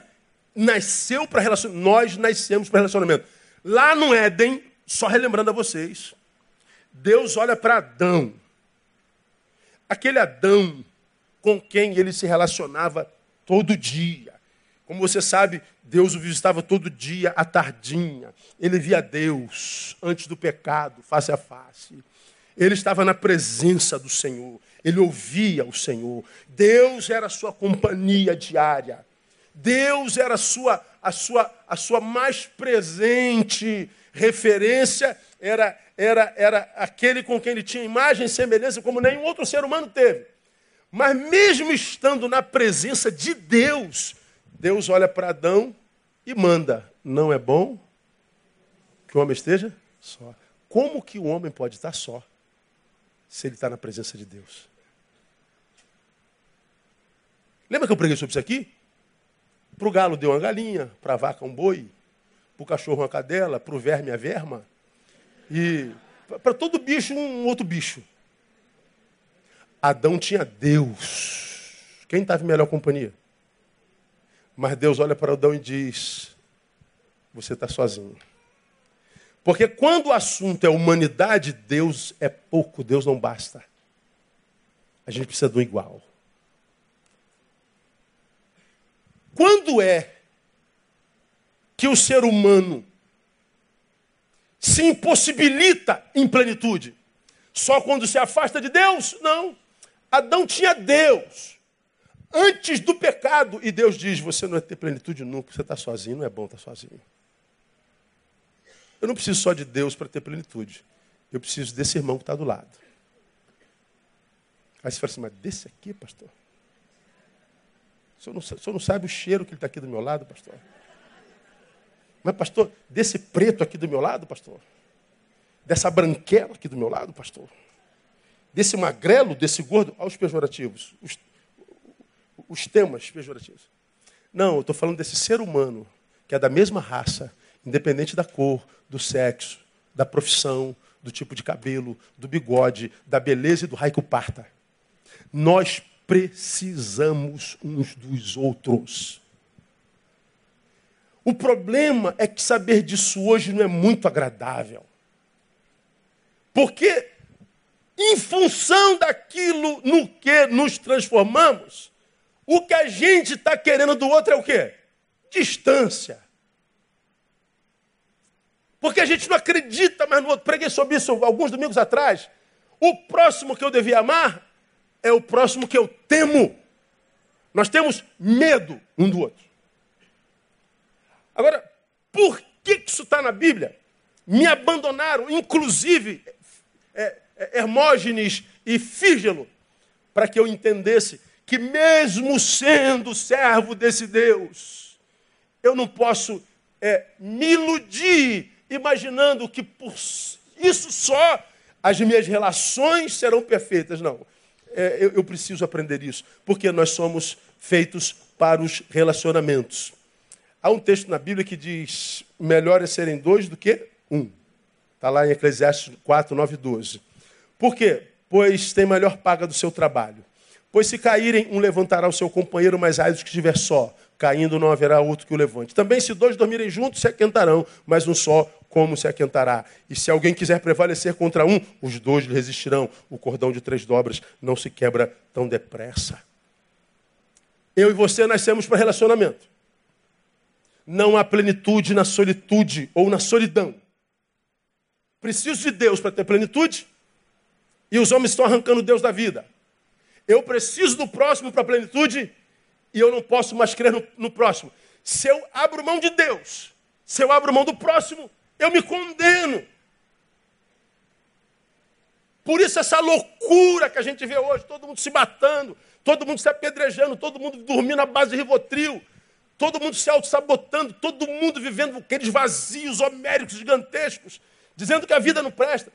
nasceu para relacionamento. Nós nascemos para relacionamento. Lá no Éden, só relembrando a vocês, Deus olha para Adão. Aquele Adão com quem ele se relacionava todo dia. Como você sabe, Deus o visitava todo dia à tardinha. Ele via Deus antes do pecado, face a face. Ele estava na presença do Senhor. Ele ouvia o Senhor. Deus era a sua companhia diária. Deus era a sua, a sua, a sua mais presente referência, era, era, era aquele com quem ele tinha imagem e semelhança, como nenhum outro ser humano teve. Mas mesmo estando na presença de Deus, Deus olha para Adão e manda: Não é bom que o homem esteja só. Como que o homem pode estar só se ele está na presença de Deus? Lembra que eu preguei sobre isso aqui? Para o galo deu uma galinha, para a vaca um boi, para o cachorro uma cadela, para o verme a verma. E para todo bicho um outro bicho. Adão tinha Deus. Quem estava em melhor companhia? Mas Deus olha para Adão e diz: Você está sozinho. Porque quando o assunto é humanidade, Deus é pouco, Deus não basta. A gente precisa do igual. Quando é que o ser humano se impossibilita em plenitude? Só quando se afasta de Deus? Não. Adão tinha Deus antes do pecado. E Deus diz: Você não vai ter plenitude nunca, você está sozinho, não é bom estar tá sozinho. Eu não preciso só de Deus para ter plenitude. Eu preciso desse irmão que está do lado. Aí você fala assim, mas desse aqui, pastor? O senhor, não, o senhor não sabe o cheiro que ele está aqui do meu lado, pastor? Mas, pastor, desse preto aqui do meu lado, pastor? Dessa branquela aqui do meu lado, pastor? Desse magrelo, desse gordo? Olha os pejorativos. Os, os temas pejorativos. Não, eu estou falando desse ser humano, que é da mesma raça, independente da cor, do sexo, da profissão, do tipo de cabelo, do bigode, da beleza e do raio parta. Nós precisamos uns dos outros. O problema é que saber disso hoje não é muito agradável. Porque, em função daquilo no que nos transformamos, o que a gente está querendo do outro é o quê? Distância. Porque a gente não acredita mais no outro. Preguei sobre isso alguns domingos atrás. O próximo que eu devia amar é o próximo que eu temo. Nós temos medo um do outro. Agora, por que isso está na Bíblia? Me abandonaram, inclusive é, Hermógenes e Fígelo, para que eu entendesse que, mesmo sendo servo desse Deus, eu não posso é, me iludir imaginando que por isso só as minhas relações serão perfeitas. Não. É, eu, eu preciso aprender isso, porque nós somos feitos para os relacionamentos. Há um texto na Bíblia que diz: melhor é serem dois do que um. Está lá em Eclesiastes 4, 9 e 12. Por quê? Pois tem melhor paga do seu trabalho. Pois se caírem, um levantará o seu companheiro, mais ai dos que estiver só. Caindo, não haverá outro que o levante. Também, se dois dormirem juntos, se aquentarão, mas um só como se aquentará. E se alguém quiser prevalecer contra um, os dois lhe resistirão. O cordão de três dobras não se quebra tão depressa. Eu e você nascemos para relacionamento. Não há plenitude na solitude ou na solidão. Preciso de Deus para ter plenitude. E os homens estão arrancando Deus da vida. Eu preciso do próximo para a plenitude e eu não posso mais crer no, no próximo. Se eu abro mão de Deus, se eu abro mão do próximo, eu me condeno. Por isso essa loucura que a gente vê hoje, todo mundo se matando, todo mundo se apedrejando, todo mundo dormindo à base de rivotril, todo mundo se auto-sabotando, todo mundo vivendo aqueles vazios homéricos gigantescos, dizendo que a vida não presta.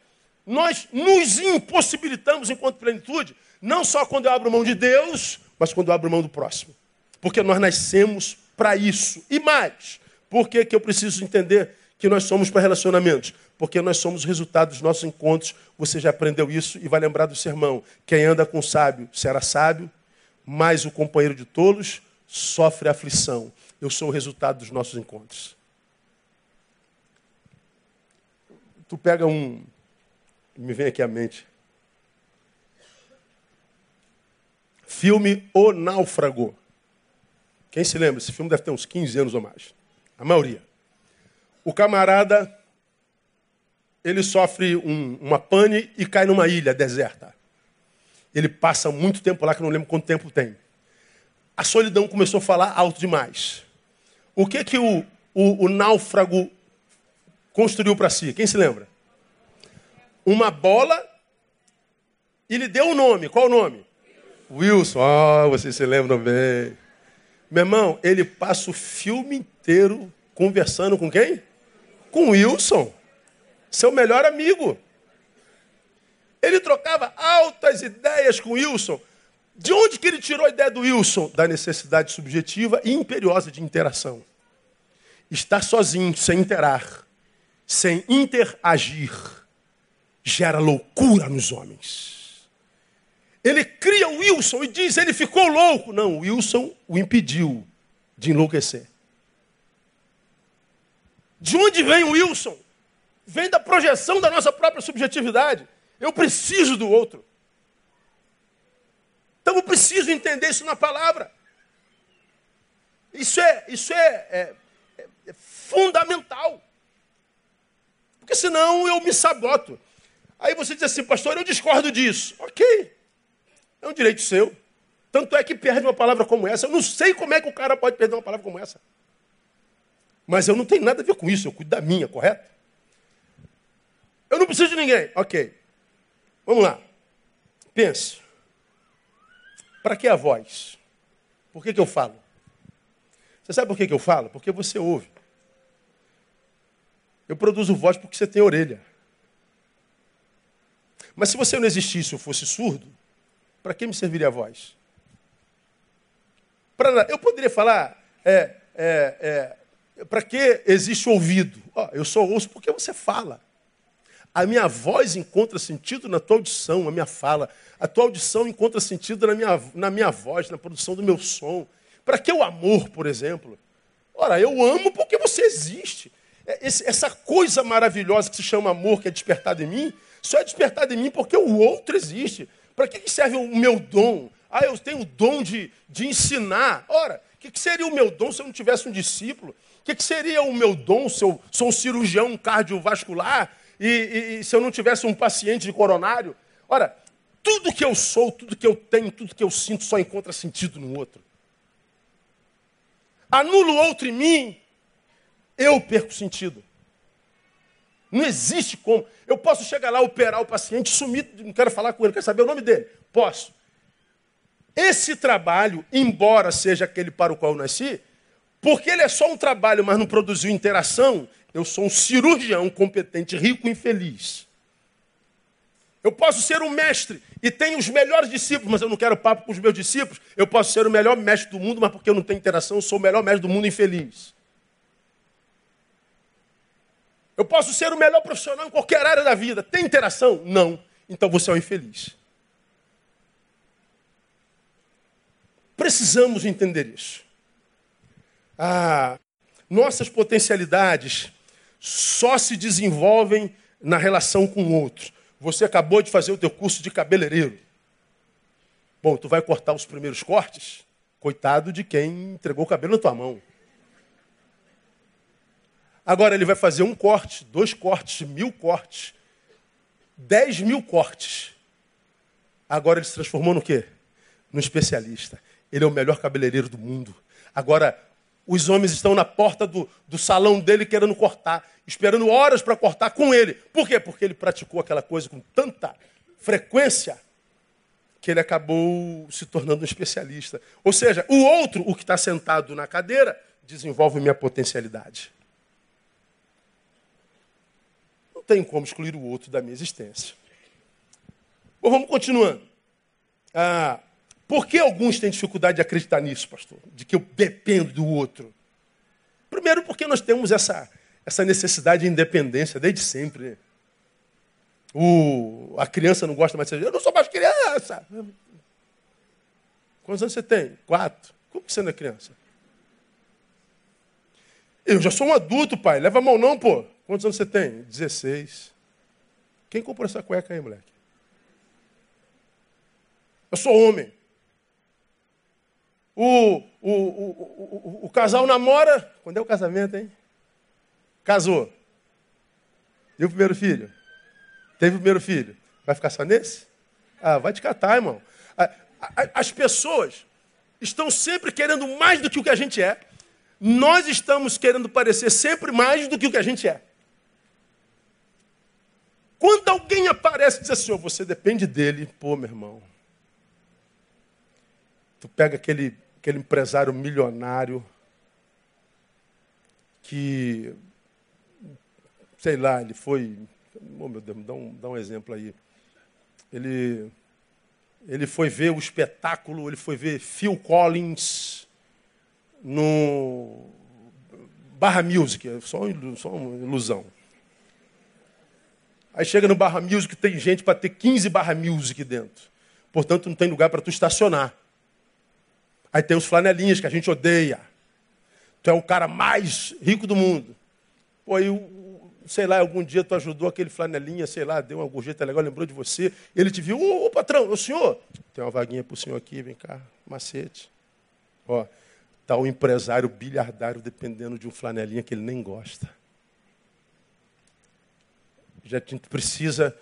Nós nos impossibilitamos enquanto plenitude, não só quando eu abro mão de Deus, mas quando eu abro mão do próximo. Porque nós nascemos para isso. E mais, por que, que eu preciso entender que nós somos para relacionamentos? Porque nós somos resultado dos nossos encontros. Você já aprendeu isso e vai lembrar do sermão. Quem anda com sábio será sábio, mas o companheiro de tolos sofre aflição. Eu sou o resultado dos nossos encontros. Tu pega um. Me vem aqui à mente. Filme O Náufrago. Quem se lembra? Esse filme deve ter uns 15 anos ou mais. A maioria. O camarada, ele sofre um, uma pane e cai numa ilha deserta. Ele passa muito tempo lá, que eu não lembro quanto tempo tem. A solidão começou a falar alto demais. O que que o, o, o náufrago construiu para si? Quem se lembra? Uma bola e lhe deu o um nome. Qual o nome? Wilson. Ah, oh, vocês se lembram bem. Meu irmão, ele passa o filme inteiro conversando com quem? com Wilson, seu melhor amigo. Ele trocava altas ideias com Wilson. De onde que ele tirou a ideia do Wilson? Da necessidade subjetiva e imperiosa de interação. Estar sozinho, sem interar, sem interagir, gera loucura nos homens. Ele cria o Wilson e diz, ele ficou louco. Não, o Wilson o impediu de enlouquecer. De onde vem o Wilson? Vem da projeção da nossa própria subjetividade. Eu preciso do outro. Então eu preciso entender isso na palavra. Isso é, isso é, é, é fundamental. Porque senão eu me saboto. Aí você diz assim, pastor, eu discordo disso. Ok. É um direito seu. Tanto é que perde uma palavra como essa. Eu não sei como é que o cara pode perder uma palavra como essa. Mas eu não tenho nada a ver com isso, eu cuido da minha, correto? Eu não preciso de ninguém. Ok. Vamos lá. Pense. Para que a voz? Por que, que eu falo? Você sabe por que, que eu falo? Porque você ouve. Eu produzo voz porque você tem orelha. Mas se você não existisse ou fosse surdo, para que me serviria a voz? Pra, eu poderia falar, é, é, é, para que existe o ouvido? Oh, eu só ouço porque você fala. A minha voz encontra sentido na tua audição, a minha fala. A tua audição encontra sentido na minha, na minha voz, na produção do meu som. Para que o amor, por exemplo? Ora, eu amo porque você existe. É, essa coisa maravilhosa que se chama amor, que é despertada em mim, só é despertada em mim porque o outro existe. Para que serve o meu dom? Ah, eu tenho o dom de, de ensinar. Ora, o que seria o meu dom se eu não tivesse um discípulo? O que, que, seria o meu dom se eu sou um cirurgião cardiovascular e, e, e se eu não tivesse um paciente de coronário? Ora, tudo que eu sou, tudo que eu tenho, tudo que eu sinto só encontra sentido no outro. Anulo o outro em mim, eu perco sentido. Não existe como. Eu posso chegar lá, operar o paciente, sumir, não quero falar com ele, quero saber o nome dele. Posso. Esse trabalho, embora seja aquele para o qual eu nasci, porque ele é só um trabalho, mas não produziu interação, eu sou um cirurgião competente, rico e infeliz. Eu posso ser um mestre e tenho os melhores discípulos, mas eu não quero papo com os meus discípulos. Eu posso ser o melhor mestre do mundo, mas porque eu não tenho interação, eu sou o melhor mestre do mundo infeliz. Eu posso ser o melhor profissional em qualquer área da vida. Tem interação? Não. Então você é um infeliz. Precisamos entender isso. Ah, nossas potencialidades só se desenvolvem na relação com o outro. Você acabou de fazer o teu curso de cabeleireiro. Bom, tu vai cortar os primeiros cortes? Coitado de quem entregou o cabelo na tua mão. Agora ele vai fazer um corte, dois cortes, mil cortes, dez mil cortes. Agora ele se transformou no quê? No especialista. Ele é o melhor cabeleireiro do mundo. Agora os homens estão na porta do, do salão dele querendo cortar, esperando horas para cortar com ele. Por quê? Porque ele praticou aquela coisa com tanta frequência que ele acabou se tornando um especialista. Ou seja, o outro, o que está sentado na cadeira, desenvolve minha potencialidade. Tem como excluir o outro da minha existência. Bom, vamos continuando. Ah, por que alguns têm dificuldade de acreditar nisso, pastor? De que eu dependo do outro? Primeiro, porque nós temos essa, essa necessidade de independência desde sempre. O, a criança não gosta mais de ser. Eu não sou mais criança. Quantos anos você tem? Quatro. Como que você não é criança? Eu já sou um adulto, pai. Leva a mão não, pô. Quantos anos você tem? Dezesseis. Quem comprou essa cueca aí, moleque? Eu sou homem. O, o, o, o casal namora. Quando é o casamento, hein? Casou. E o primeiro filho? Teve o primeiro filho. Vai ficar só nesse? Ah, vai te catar, irmão. As pessoas estão sempre querendo mais do que o que a gente é. Nós estamos querendo parecer sempre mais do que o que a gente é. Quando alguém aparece e diz assim, oh, você depende dele, pô, meu irmão. Tu pega aquele aquele empresário milionário que, sei lá, ele foi. Oh, meu Deus, dá um, dá um exemplo aí. Ele, ele foi ver o espetáculo, ele foi ver Phil Collins no Barra Music, é só, só uma ilusão. Aí chega no Barra Music, tem gente para ter 15 Barra Music dentro. Portanto, não tem lugar para tu estacionar. Aí tem os flanelinhas que a gente odeia. Tu é o cara mais rico do mundo. Pô, aí, sei lá, algum dia tu ajudou aquele flanelinha, sei lá, deu uma gorjeta legal, lembrou de você. Ele te viu, ô, patrão, o senhor, tem uma vaguinha para o senhor aqui, vem cá, macete. Ó, tá o empresário bilhardário dependendo de um flanelinha que ele nem gosta. Já precisa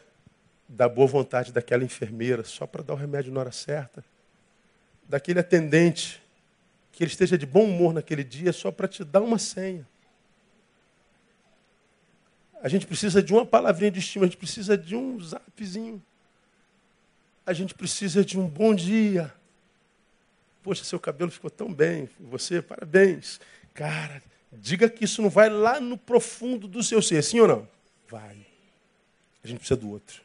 da boa vontade daquela enfermeira só para dar o remédio na hora certa daquele atendente, que ele esteja de bom humor naquele dia só para te dar uma senha. A gente precisa de uma palavrinha de estima, a gente precisa de um zapzinho. A gente precisa de um bom dia. Poxa, seu cabelo ficou tão bem. Você, parabéns. Cara, diga que isso não vai lá no profundo do seu ser, sim ou não? Vai. A gente precisa do outro.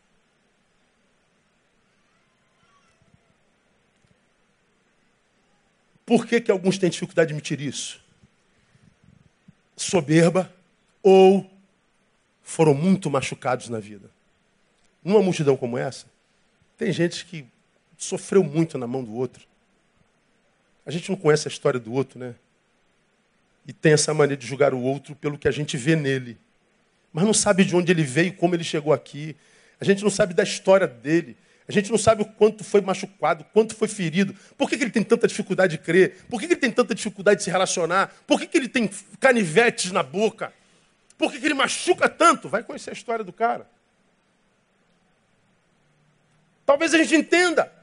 Por que, que alguns têm dificuldade de admitir isso? Soberba ou foram muito machucados na vida. Numa multidão como essa, tem gente que sofreu muito na mão do outro. A gente não conhece a história do outro, né? E tem essa maneira de julgar o outro pelo que a gente vê nele. Mas não sabe de onde ele veio, como ele chegou aqui. A gente não sabe da história dele. A gente não sabe o quanto foi machucado, quanto foi ferido. Por que, que ele tem tanta dificuldade de crer? Por que, que ele tem tanta dificuldade de se relacionar? Por que, que ele tem canivetes na boca? Por que, que ele machuca tanto? Vai conhecer a história do cara. Talvez a gente entenda.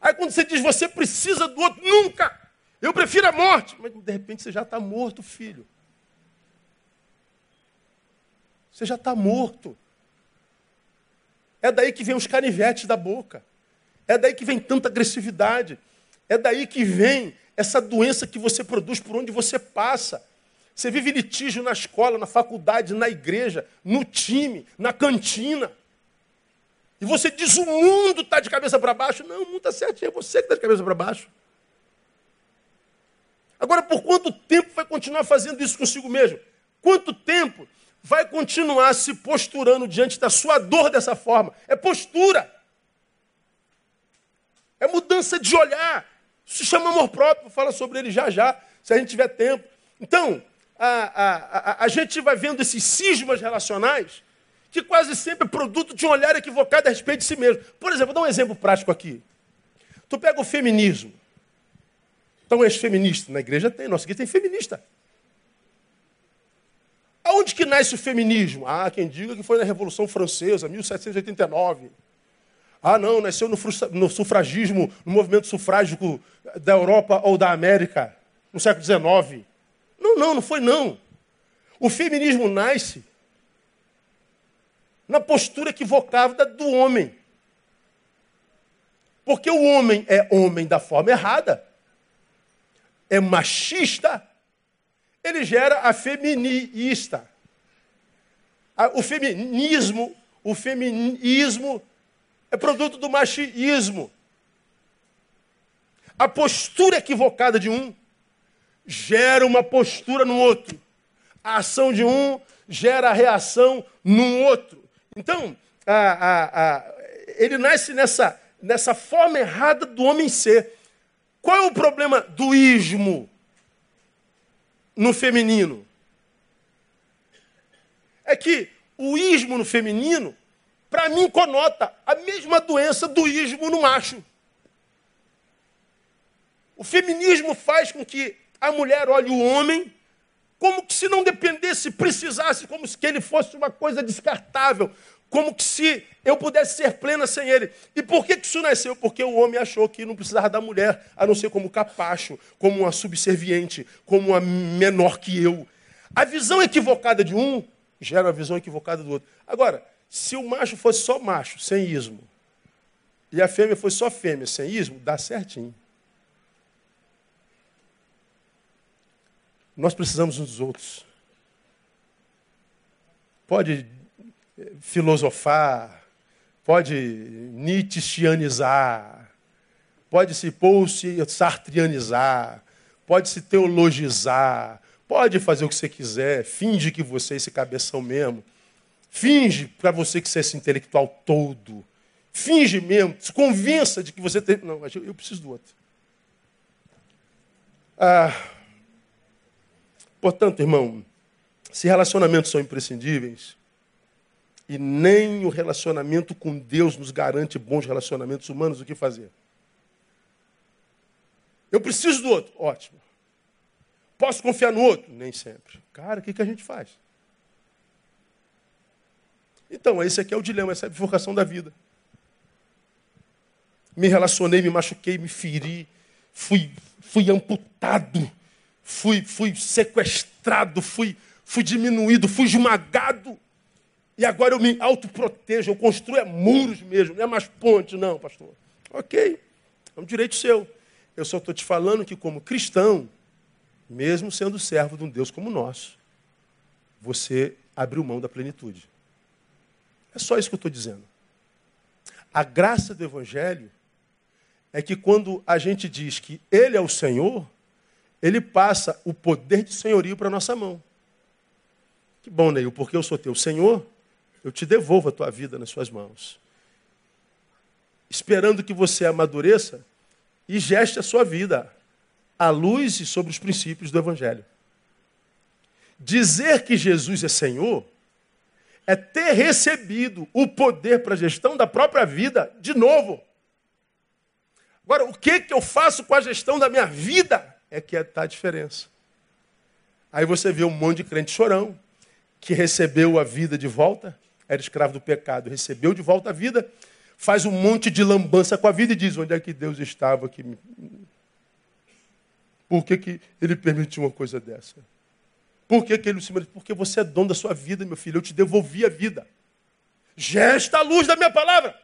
Aí quando você diz, você precisa do outro, nunca. Eu prefiro a morte. Mas de repente você já está morto, filho. Você já está morto. É daí que vem os canivetes da boca. É daí que vem tanta agressividade. É daí que vem essa doença que você produz por onde você passa. Você vive litígio na escola, na faculdade, na igreja, no time, na cantina. E você diz: o mundo está de cabeça para baixo. Não, o mundo está certinho, é você que está de cabeça para baixo. Agora, por quanto tempo vai continuar fazendo isso consigo mesmo? Quanto tempo vai continuar se posturando diante da sua dor dessa forma? É postura. É mudança de olhar. Isso se chama amor próprio, fala sobre ele já já, se a gente tiver tempo. Então, a, a, a, a gente vai vendo esses cismas relacionais que quase sempre é produto de um olhar equivocado a respeito de si mesmo. Por exemplo, vou dar um exemplo prático aqui. Tu pega o feminismo. Então, és feminista. Na igreja tem, nossa igreja tem feminista. Aonde que nasce o feminismo? Ah, quem diga que foi na Revolução Francesa, 1789. Ah, não, nasceu no sufragismo, no movimento sufrágico da Europa ou da América, no século XIX. Não, não, não foi não. O feminismo nasce na postura equivocada do homem. Porque o homem é homem da forma errada, é machista, ele gera a feminista. O feminismo, o feminismo é produto do machismo. A postura equivocada de um gera uma postura no outro. A ação de um gera a reação no outro. Então, a, a, a, ele nasce nessa, nessa forma errada do homem ser. Qual é o problema do ismo no feminino? É que o ismo no feminino para mim conota a mesma doença do ismo no macho. O feminismo faz com que a mulher olhe o homem como se não dependesse, precisasse, como se ele fosse uma coisa descartável, como que se eu pudesse ser plena sem ele. E por que, que isso nasceu? Porque o homem achou que não precisava da mulher, a não ser como capacho, como uma subserviente, como uma menor que eu. A visão equivocada de um gera a visão equivocada do outro. Agora, se o macho fosse só macho, sem ismo, e a fêmea fosse só fêmea, sem ismo, dá certinho. Nós precisamos uns dos outros. Pode filosofar, pode nietzscheanizar, pode se se sartrianizar, pode se teologizar, pode fazer o que você quiser, finge que você é esse cabeção mesmo. Finge para você que você é esse intelectual todo. Finge mesmo, se convença de que você tem. Não, eu, preciso do outro. Ah, portanto, irmão, se relacionamentos são imprescindíveis, e nem o relacionamento com Deus nos garante bons relacionamentos humanos, o que fazer? Eu preciso do outro, ótimo. Posso confiar no outro? Nem sempre. Cara, o que, que a gente faz? Então, esse aqui é o dilema, essa é a bifurcação da vida. Me relacionei, me machuquei, me feri, fui, fui amputado, fui, fui sequestrado, fui, fui diminuído, fui esmagado. E agora eu me autoprotejo, eu construo é muros mesmo, não é mais ponte, não, pastor. Ok, é um direito seu. Eu só estou te falando que, como cristão, mesmo sendo servo de um Deus como o nosso, você abriu mão da plenitude. É só isso que eu estou dizendo. A graça do Evangelho é que quando a gente diz que Ele é o Senhor, Ele passa o poder de senhorio para a nossa mão. Que bom, Neil, porque eu sou teu Senhor, eu te devolvo a tua vida nas suas mãos. Esperando que você amadureça e geste a sua vida à luz e sobre os princípios do Evangelho. Dizer que Jesus é Senhor é ter recebido o poder para a gestão da própria vida de novo. Agora, o que, que eu faço com a gestão da minha vida é que está a diferença. Aí você vê um monte de crente chorão, que recebeu a vida de volta, era escravo do pecado, recebeu de volta a vida, faz um monte de lambança com a vida e diz: onde é que Deus estava? Que... Por que, que ele permitiu uma coisa dessa? Por que, que ele se Porque você é dono da sua vida, meu filho. Eu te devolvi a vida. Gesta a luz da minha palavra.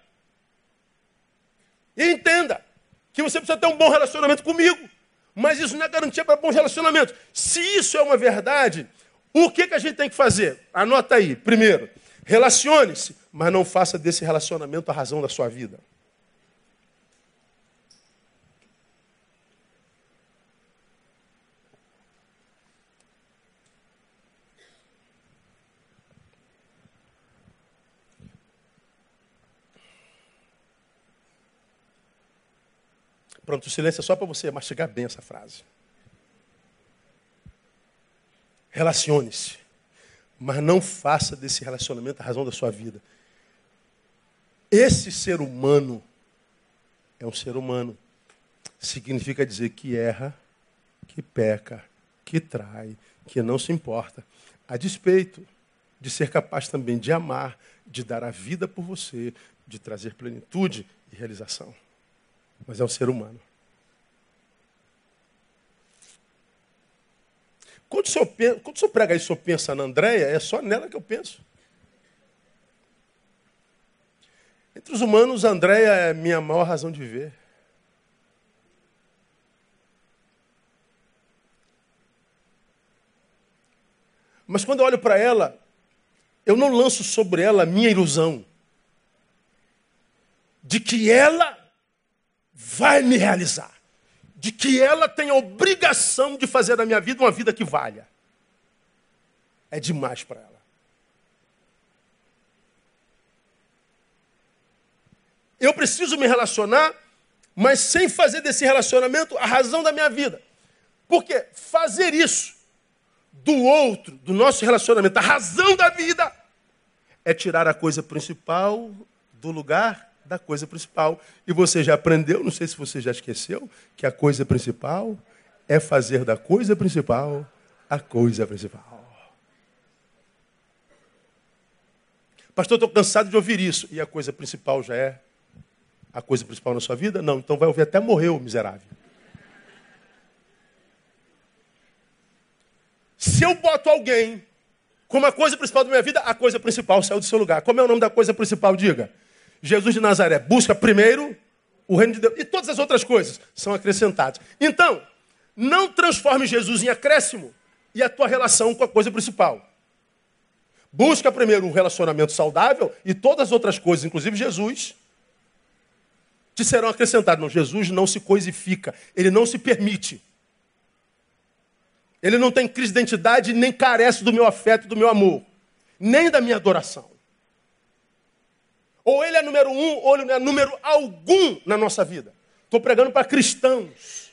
E entenda que você precisa ter um bom relacionamento comigo. Mas isso não é garantia para bons relacionamentos. Se isso é uma verdade, o que, que a gente tem que fazer? Anota aí. Primeiro, relacione-se, mas não faça desse relacionamento a razão da sua vida. Pronto, o silêncio é só para você mastigar bem essa frase. Relacione-se, mas não faça desse relacionamento a razão da sua vida. Esse ser humano é um ser humano. Significa dizer que erra, que peca, que trai, que não se importa, a despeito de ser capaz também de amar, de dar a vida por você, de trazer plenitude e realização mas é um ser humano. Quando o senhor, quando o senhor prega isso, o senhor pensa na Andréia, é só nela que eu penso. Entre os humanos, a Andréia é minha maior razão de viver. Mas quando eu olho para ela, eu não lanço sobre ela a minha ilusão de que ela vai me realizar. De que ela tem a obrigação de fazer da minha vida uma vida que valha. É demais para ela. Eu preciso me relacionar, mas sem fazer desse relacionamento a razão da minha vida. Porque fazer isso do outro, do nosso relacionamento, a razão da vida, é tirar a coisa principal do lugar da coisa principal. E você já aprendeu, não sei se você já esqueceu, que a coisa principal é fazer da coisa principal a coisa principal. Pastor, estou cansado de ouvir isso. E a coisa principal já é a coisa principal na sua vida? Não, então vai ouvir até morrer o miserável. Se eu boto alguém como a coisa principal da minha vida, a coisa principal saiu do seu lugar. Como é o nome da coisa principal? Diga. Jesus de Nazaré. Busca primeiro o reino de Deus. E todas as outras coisas são acrescentadas. Então, não transforme Jesus em acréscimo e a tua relação com a coisa principal. Busca primeiro um relacionamento saudável e todas as outras coisas, inclusive Jesus, te serão acrescentadas. Não, Jesus não se coisifica, ele não se permite. Ele não tem crise de identidade, nem carece do meu afeto, do meu amor, nem da minha adoração. Ou ele é número um, ou ele não é número algum na nossa vida. Estou pregando para cristãos.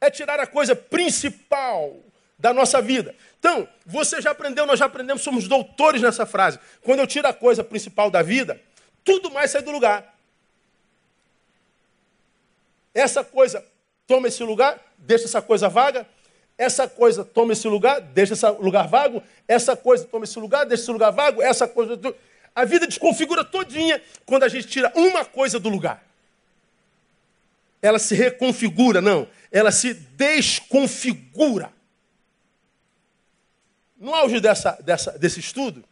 É tirar a coisa principal da nossa vida. Então, você já aprendeu, nós já aprendemos, somos doutores nessa frase. Quando eu tiro a coisa principal da vida, tudo mais sai do lugar. Essa coisa toma esse lugar, deixa essa coisa vaga, essa coisa toma esse lugar, deixa esse lugar vago, essa coisa toma esse lugar, deixa esse lugar vago, essa coisa. A vida desconfigura todinha quando a gente tira uma coisa do lugar. Ela se reconfigura, não. Ela se desconfigura. No auge dessa, dessa, desse estudo,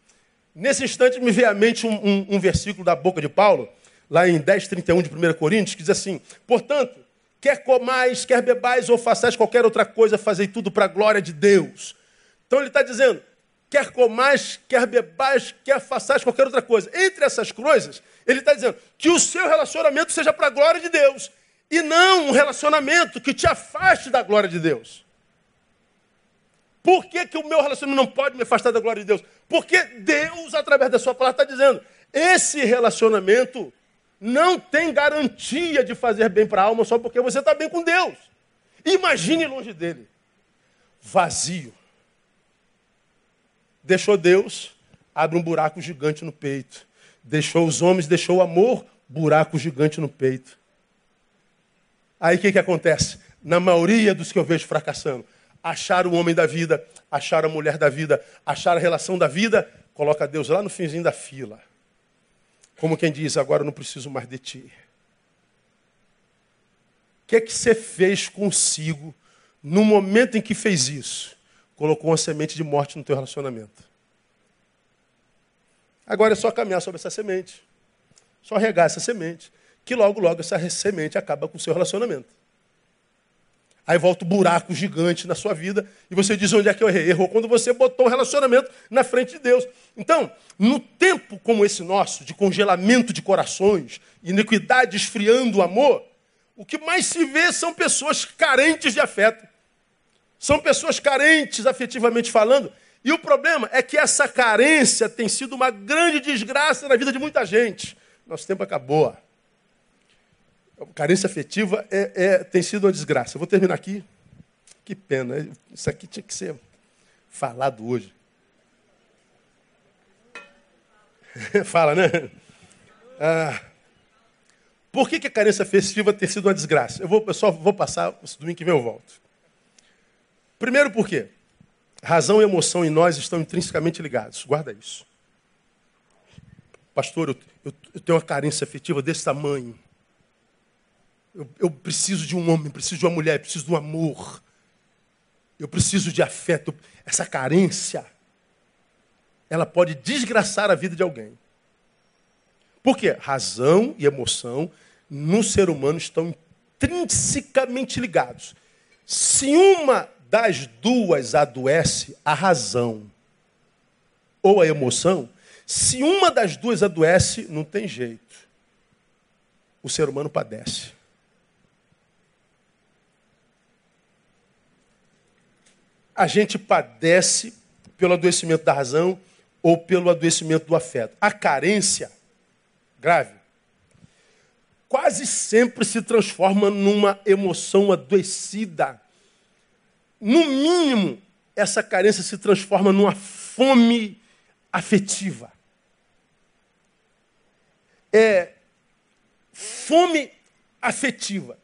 nesse instante me veio à mente um, um, um versículo da boca de Paulo, lá em 10,31 de 1 Coríntios, que diz assim: Portanto, Quer comais, quer bebais ou façais qualquer outra coisa, fazei tudo para a glória de Deus. Então ele está dizendo, quer comais, quer bebais, quer façais qualquer outra coisa. Entre essas coisas, ele está dizendo que o seu relacionamento seja para a glória de Deus. E não um relacionamento que te afaste da glória de Deus. Por que, que o meu relacionamento não pode me afastar da glória de Deus? Porque Deus, através da sua palavra, está dizendo: esse relacionamento não tem garantia de fazer bem para a alma só porque você está bem com Deus. Imagine longe dele. Vazio. Deixou Deus, abre um buraco gigante no peito. Deixou os homens, deixou o amor, buraco gigante no peito. Aí o que, que acontece? Na maioria dos que eu vejo fracassando, achar o homem da vida, achar a mulher da vida, achar a relação da vida, coloca Deus lá no finzinho da fila. Como quem diz, agora eu não preciso mais de ti. O que é que você fez consigo no momento em que fez isso, colocou uma semente de morte no teu relacionamento. Agora é só caminhar sobre essa semente. Só regar essa semente. Que logo, logo essa semente acaba com o seu relacionamento. Aí volta o buraco gigante na sua vida e você diz onde é que eu errei. Errou quando você botou um relacionamento na frente de Deus. Então, no tempo como esse nosso, de congelamento de corações, iniquidade esfriando o amor, o que mais se vê são pessoas carentes de afeto. São pessoas carentes afetivamente falando. E o problema é que essa carência tem sido uma grande desgraça na vida de muita gente. Nosso tempo acabou. Carência afetiva é, é, tem sido uma desgraça. Eu vou terminar aqui. Que pena. Isso aqui tinha que ser falado hoje. Fala, né? Ah, por que, que a carência afetiva tem sido uma desgraça? Eu, vou, eu só vou passar, domingo que vem eu volto. Primeiro, por quê? Razão e emoção em nós estão intrinsecamente ligados. Guarda isso. Pastor, eu, eu, eu tenho uma carência afetiva desse tamanho. Eu, eu preciso de um homem, preciso de uma mulher, preciso um amor. Eu preciso de afeto. Essa carência, ela pode desgraçar a vida de alguém. Por quê? Razão e emoção no ser humano estão intrinsecamente ligados. Se uma das duas adoece, a razão ou a emoção, se uma das duas adoece, não tem jeito. O ser humano padece. A gente padece pelo adoecimento da razão ou pelo adoecimento do afeto. A carência, grave, quase sempre se transforma numa emoção adoecida. No mínimo, essa carência se transforma numa fome afetiva. É fome afetiva.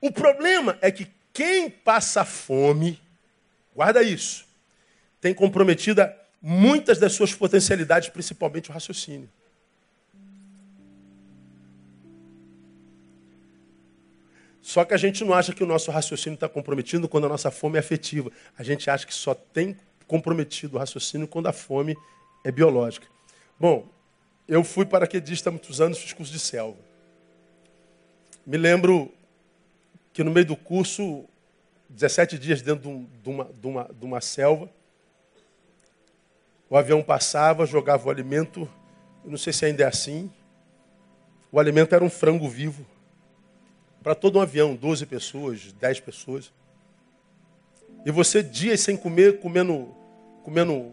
O problema é que quem passa fome Guarda isso. Tem comprometida muitas das suas potencialidades, principalmente o raciocínio. Só que a gente não acha que o nosso raciocínio está comprometido quando a nossa fome é afetiva. A gente acha que só tem comprometido o raciocínio quando a fome é biológica. Bom, eu fui paraquedista há muitos anos, fiz curso de selva. Me lembro que no meio do curso 17 dias dentro de, um, uma, de, uma, de uma selva. O avião passava, jogava o alimento, não sei se ainda é assim. O alimento era um frango vivo. Para todo um avião, 12 pessoas, 10 pessoas. E você dias sem comer, comendo, comendo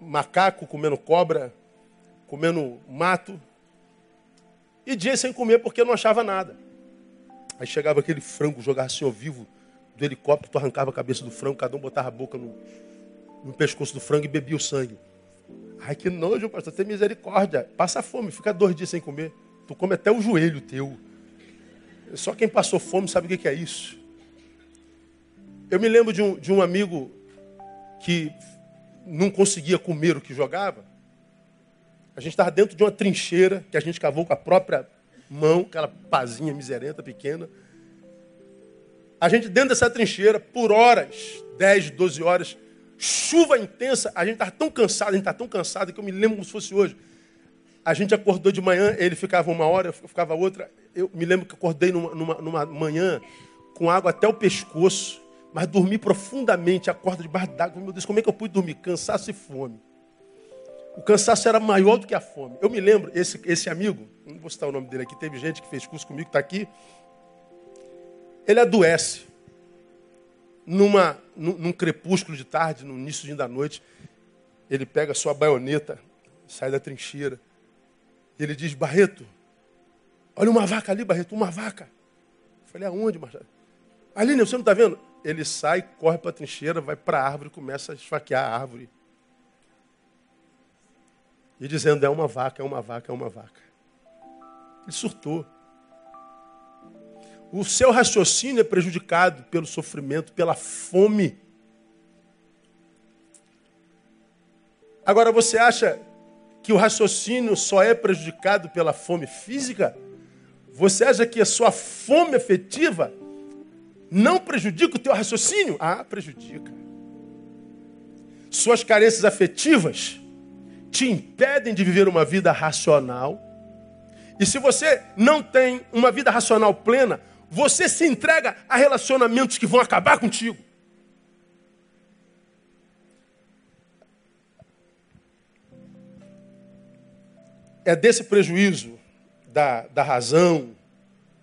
macaco, comendo cobra, comendo mato. E dias sem comer porque não achava nada. Aí chegava aquele frango, jogava assim ao vivo, do helicóptero, tu arrancava a cabeça do frango, cada um botava a boca no, no pescoço do frango e bebia o sangue. Ai, que nojo, pastor, tem misericórdia. Passa fome, fica dois dias sem comer. Tu come até o joelho teu. Só quem passou fome sabe o que é isso. Eu me lembro de um, de um amigo que não conseguia comer o que jogava. A gente estava dentro de uma trincheira que a gente cavou com a própria mão, aquela pazinha miserenta, pequena. A gente dentro dessa trincheira, por horas, 10, 12 horas, chuva intensa, a gente estava tão cansado, a gente estava tão cansado que eu me lembro como se fosse hoje. A gente acordou de manhã, ele ficava uma hora, eu ficava outra. Eu me lembro que acordei numa, numa, numa manhã com água até o pescoço, mas dormi profundamente, acorda debaixo d'água. Meu Deus, como é que eu pude dormir? Cansaço e fome. O cansaço era maior do que a fome. Eu me lembro, esse, esse amigo, não vou citar o nome dele aqui, teve gente que fez curso comigo, está aqui ele adoece. Numa, num, num crepúsculo de tarde, no início da noite, ele pega sua baioneta, sai da trincheira. E ele diz, Barreto, olha uma vaca ali, Barreto, uma vaca. Eu falei, aonde, Marcelo? Aline, você não está vendo? Ele sai, corre para a trincheira, vai para a árvore, começa a esfaquear a árvore. E dizendo, é uma vaca, é uma vaca, é uma vaca. Ele surtou. O seu raciocínio é prejudicado pelo sofrimento, pela fome. Agora, você acha que o raciocínio só é prejudicado pela fome física? Você acha que a sua fome afetiva não prejudica o teu raciocínio? Ah, prejudica. Suas carências afetivas te impedem de viver uma vida racional. E se você não tem uma vida racional plena, você se entrega a relacionamentos que vão acabar contigo. É desse prejuízo da, da razão,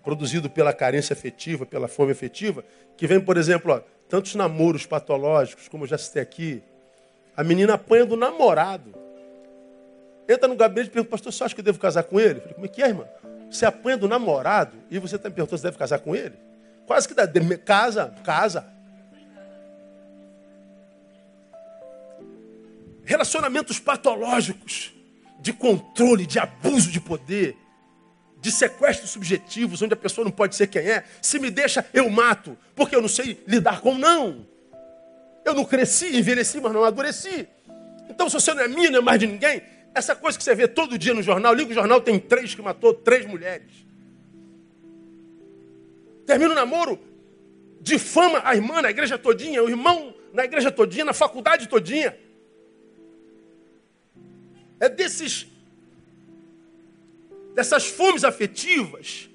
produzido pela carência afetiva, pela fome afetiva, que vem, por exemplo, ó, tantos namoros patológicos, como já citei aqui. A menina apanha do namorado. Entra no gabinete e pergunta, pastor, você acha que eu devo casar com ele? Eu falei, como é que é, irmã? Você apanha do namorado e você está me perguntando se deve casar com ele? Quase que dá. Casa, casa. Relacionamentos patológicos de controle, de abuso de poder, de sequestros subjetivos, onde a pessoa não pode ser quem é. Se me deixa, eu mato, porque eu não sei lidar com não. Eu não cresci, envelheci, mas não amadureci. Então, se você não é minha, não é mais de ninguém, essa coisa que você vê todo dia no jornal, liga o jornal, tem três que matou três mulheres. Termina o namoro, difama a irmã na igreja todinha, o irmão na igreja todinha, na faculdade todinha. É desses dessas fomes afetivas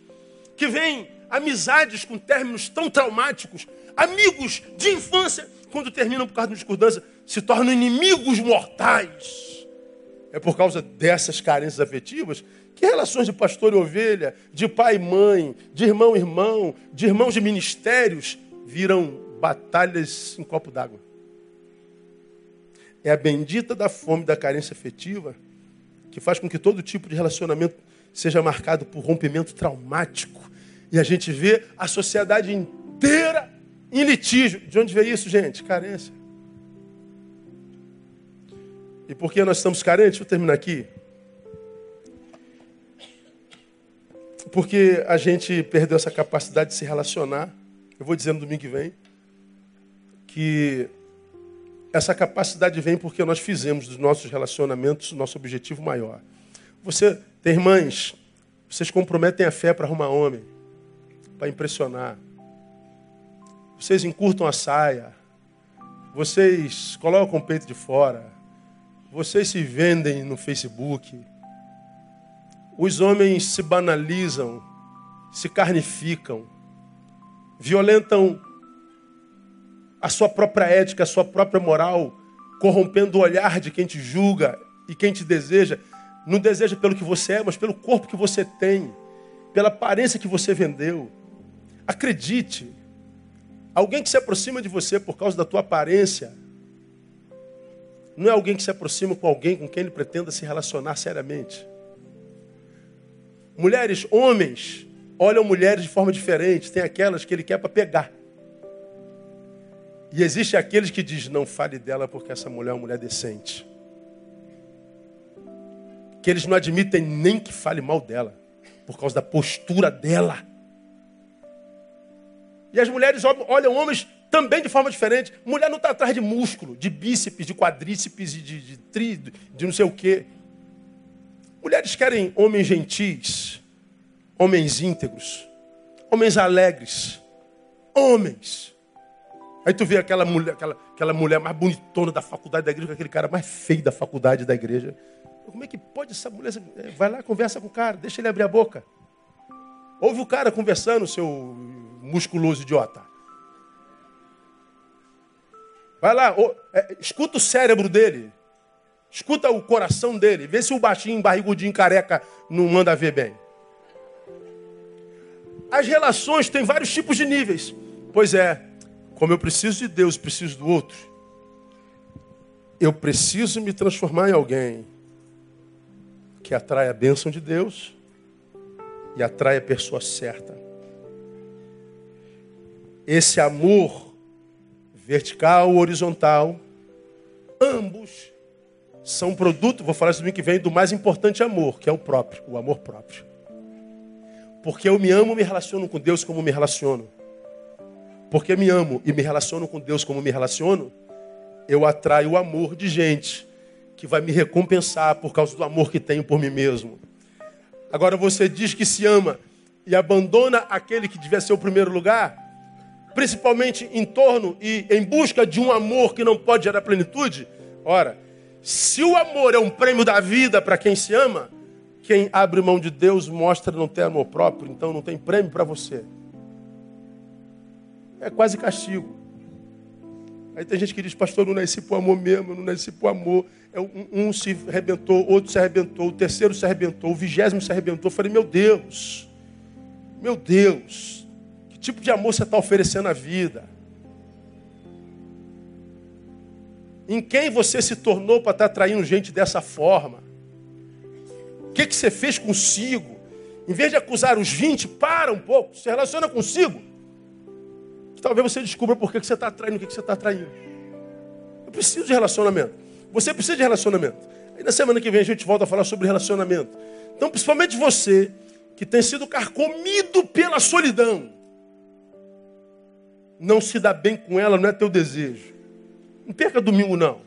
que vêm amizades com términos tão traumáticos, amigos de infância, quando terminam por causa de discordância, se tornam inimigos mortais. É por causa dessas carências afetivas que relações de pastor e ovelha, de pai e mãe, de irmão e irmão, de irmãos de ministérios, viram batalhas em copo d'água. É a bendita da fome da carência afetiva que faz com que todo tipo de relacionamento seja marcado por rompimento traumático. E a gente vê a sociedade inteira em litígio. De onde veio isso, gente? Carência. E por que nós estamos carentes? Vou terminar aqui. Porque a gente perdeu essa capacidade de se relacionar. Eu vou dizer no domingo que vem que essa capacidade vem porque nós fizemos dos nossos relacionamentos o nosso objetivo maior. Você tem irmãs, vocês comprometem a fé para arrumar homem, para impressionar. Vocês encurtam a saia. Vocês colocam o peito de fora. Vocês se vendem no Facebook. Os homens se banalizam, se carnificam, violentam a sua própria ética, a sua própria moral, corrompendo o olhar de quem te julga e quem te deseja. Não deseja pelo que você é, mas pelo corpo que você tem, pela aparência que você vendeu. Acredite, alguém que se aproxima de você por causa da tua aparência, não é alguém que se aproxima com alguém com quem ele pretenda se relacionar seriamente. Mulheres, homens, olham mulheres de forma diferente. Tem aquelas que ele quer para pegar. E existe aqueles que diz não fale dela porque essa mulher é uma mulher decente. Que eles não admitem nem que fale mal dela, por causa da postura dela. E as mulheres olham homens também de forma diferente. Mulher não está atrás de músculo, de bíceps, de quadríceps, de, de, de tri, de não sei o quê. Mulheres querem homens gentis, homens íntegros, homens alegres, homens Aí tu vê aquela mulher, aquela, aquela mulher mais bonitona da faculdade da igreja, aquele cara mais feio da faculdade da igreja. Como é que pode essa mulher? É, vai lá, conversa com o cara, deixa ele abrir a boca. Ouve o cara conversando, seu musculoso idiota. Vai lá, ou, é, escuta o cérebro dele. Escuta o coração dele. Vê se o baixinho, barrigudinho, careca não manda ver bem. As relações têm vários tipos de níveis. Pois é, como eu preciso de Deus, preciso do outro, eu preciso me transformar em alguém que atrai a bênção de Deus e atrai a pessoa certa. Esse amor vertical ou horizontal, ambos são produto, vou falar isso domingo que vem, do mais importante amor, que é o próprio, o amor próprio. Porque eu me amo, me relaciono com Deus como me relaciono porque me amo e me relaciono com Deus como me relaciono, eu atraio o amor de gente que vai me recompensar por causa do amor que tenho por mim mesmo. Agora você diz que se ama e abandona aquele que devia ser o primeiro lugar, principalmente em torno e em busca de um amor que não pode gerar plenitude? Ora, se o amor é um prêmio da vida para quem se ama, quem abre mão de Deus mostra não ter amor próprio, então não tem prêmio para você. É quase castigo. Aí tem gente que diz, pastor, não nasci por amor mesmo, não nasci por amor. É, um, um, se arrebentou, outro se arrebentou, o terceiro se arrebentou, o vigésimo se arrebentou. Eu falei, meu Deus, meu Deus, tipo de amor você está oferecendo à vida? Em quem você se tornou para estar tá traindo gente dessa forma? O que, que você fez consigo? Em vez de acusar os 20, para um pouco, se relaciona consigo. Talvez você descubra por que você está traindo, o que você está traindo. Eu preciso de relacionamento. Você precisa de relacionamento. Aí na semana que vem a gente volta a falar sobre relacionamento. Então, principalmente você, que tem sido carcomido pela solidão. Não se dá bem com ela, não é teu desejo. Não perca domingo, não.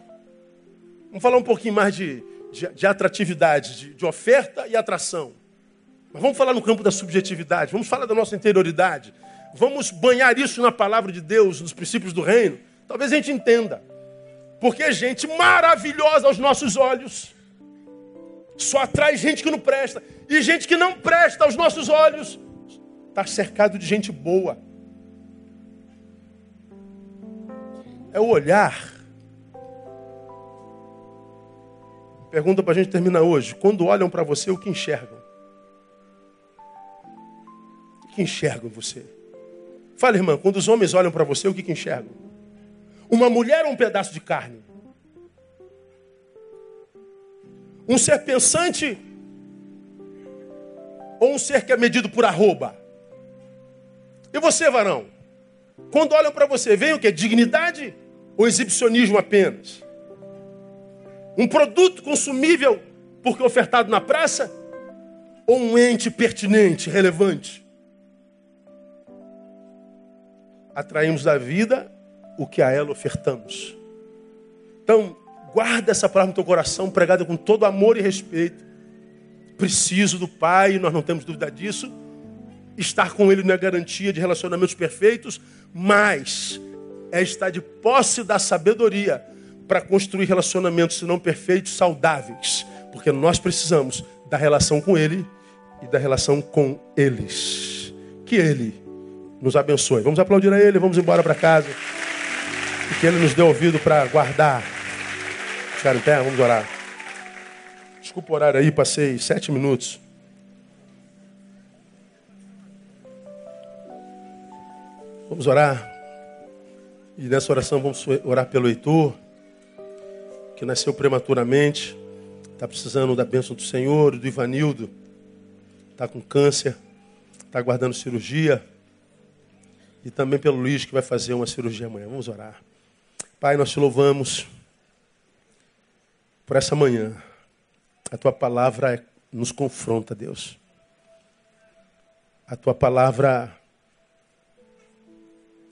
Vamos falar um pouquinho mais de, de, de atratividade, de, de oferta e atração. Mas vamos falar no campo da subjetividade, vamos falar da nossa interioridade. Vamos banhar isso na palavra de Deus, nos princípios do reino. Talvez a gente entenda. Porque é gente maravilhosa aos nossos olhos só atrai gente que não presta. E gente que não presta aos nossos olhos está cercado de gente boa. É o olhar. Pergunta para a gente terminar hoje. Quando olham para você, o que enxergam? O que enxergam você? Fala, irmã, quando os homens olham para você, o que, que enxergam? Uma mulher ou um pedaço de carne? Um ser pensante ou um ser que é medido por arroba? E você, varão? Quando olham para você, vem o que? Dignidade ou exibicionismo apenas? Um produto consumível porque ofertado na praça? Ou um ente pertinente, relevante? atraímos da vida o que a ela ofertamos. Então, guarda essa palavra no teu coração, pregada com todo amor e respeito. Preciso do Pai, nós não temos dúvida disso. Estar com Ele não é garantia de relacionamentos perfeitos, mas é estar de posse da sabedoria para construir relacionamentos, se não perfeitos, saudáveis. Porque nós precisamos da relação com Ele e da relação com eles. Que Ele nos abençoe. Vamos aplaudir a Ele, vamos embora para casa. E que Ele nos dê ouvido para guardar. Ficar em pé, vamos orar. Desculpa o horário aí, passei sete minutos. Vamos orar. E nessa oração vamos orar pelo Heitor, que nasceu prematuramente, está precisando da bênção do Senhor, do Ivanildo, está com câncer, está aguardando cirurgia e também pelo Luiz que vai fazer uma cirurgia amanhã. Vamos orar. Pai, nós te louvamos por essa manhã. A tua palavra nos confronta, Deus. A tua palavra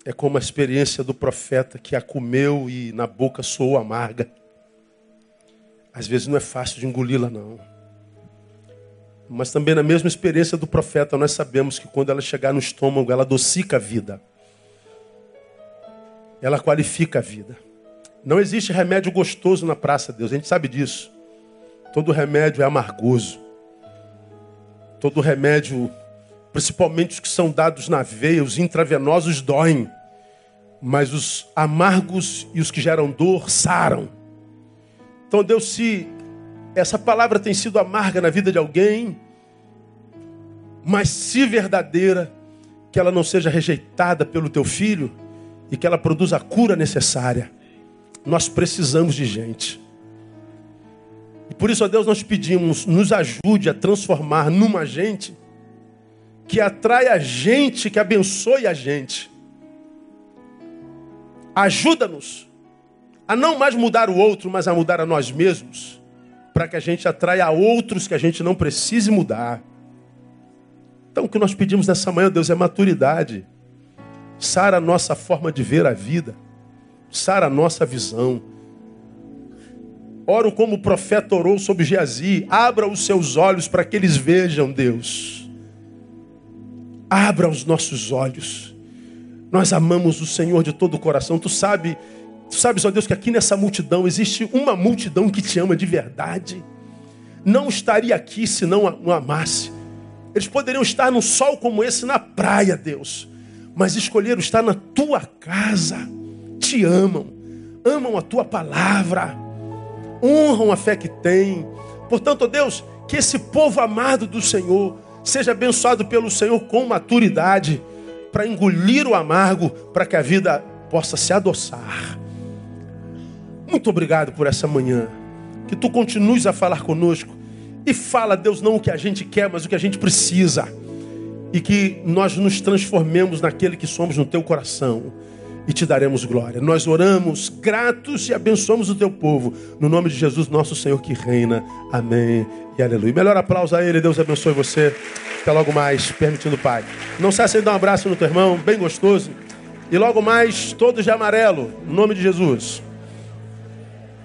é como a experiência do profeta que a comeu e na boca soou amarga. Às vezes não é fácil de engoli-la, não. Mas também na mesma experiência do profeta, nós sabemos que quando ela chegar no estômago, ela adocica a vida. Ela qualifica a vida. Não existe remédio gostoso na praça, Deus. A gente sabe disso. Todo remédio é amargoso. Todo remédio, principalmente os que são dados na veia, os intravenosos doem. Mas os amargos e os que geram dor saram. Então, Deus, se essa palavra tem sido amarga na vida de alguém, mas se verdadeira, que ela não seja rejeitada pelo teu filho e que ela produza a cura necessária. Nós precisamos de gente. E por isso, a Deus, nós pedimos, nos ajude a transformar numa gente que atrai a gente, que abençoe a gente. Ajuda-nos a não mais mudar o outro, mas a mudar a nós mesmos para que a gente atraia outros que a gente não precise mudar. Então o que nós pedimos nessa manhã, Deus, é maturidade. Sara a nossa forma de ver a vida. Sara a nossa visão. Oro como o profeta orou sobre Geazi. Abra os seus olhos para que eles vejam, Deus. Abra os nossos olhos. Nós amamos o Senhor de todo o coração. Tu sabe, tu sabes, ó Deus, que aqui nessa multidão existe uma multidão que te ama de verdade. Não estaria aqui se não o amasse. Eles poderiam estar num sol como esse na praia, Deus, mas escolheram estar na tua casa. Te amam, amam a tua palavra, honram a fé que têm. Portanto, ó Deus, que esse povo amado do Senhor seja abençoado pelo Senhor com maturidade para engolir o amargo, para que a vida possa se adoçar. Muito obrigado por essa manhã. Que tu continues a falar conosco e fala, Deus, não o que a gente quer, mas o que a gente precisa. E que nós nos transformemos naquele que somos no teu coração e te daremos glória. Nós oramos gratos e abençoamos o teu povo. No nome de Jesus, nosso Senhor que reina. Amém e aleluia. Melhor aplauso a Ele. Deus abençoe você. Até logo mais, permitindo o Pai. Não se de dar um abraço no teu irmão, bem gostoso. E logo mais, todos de amarelo, no nome de Jesus.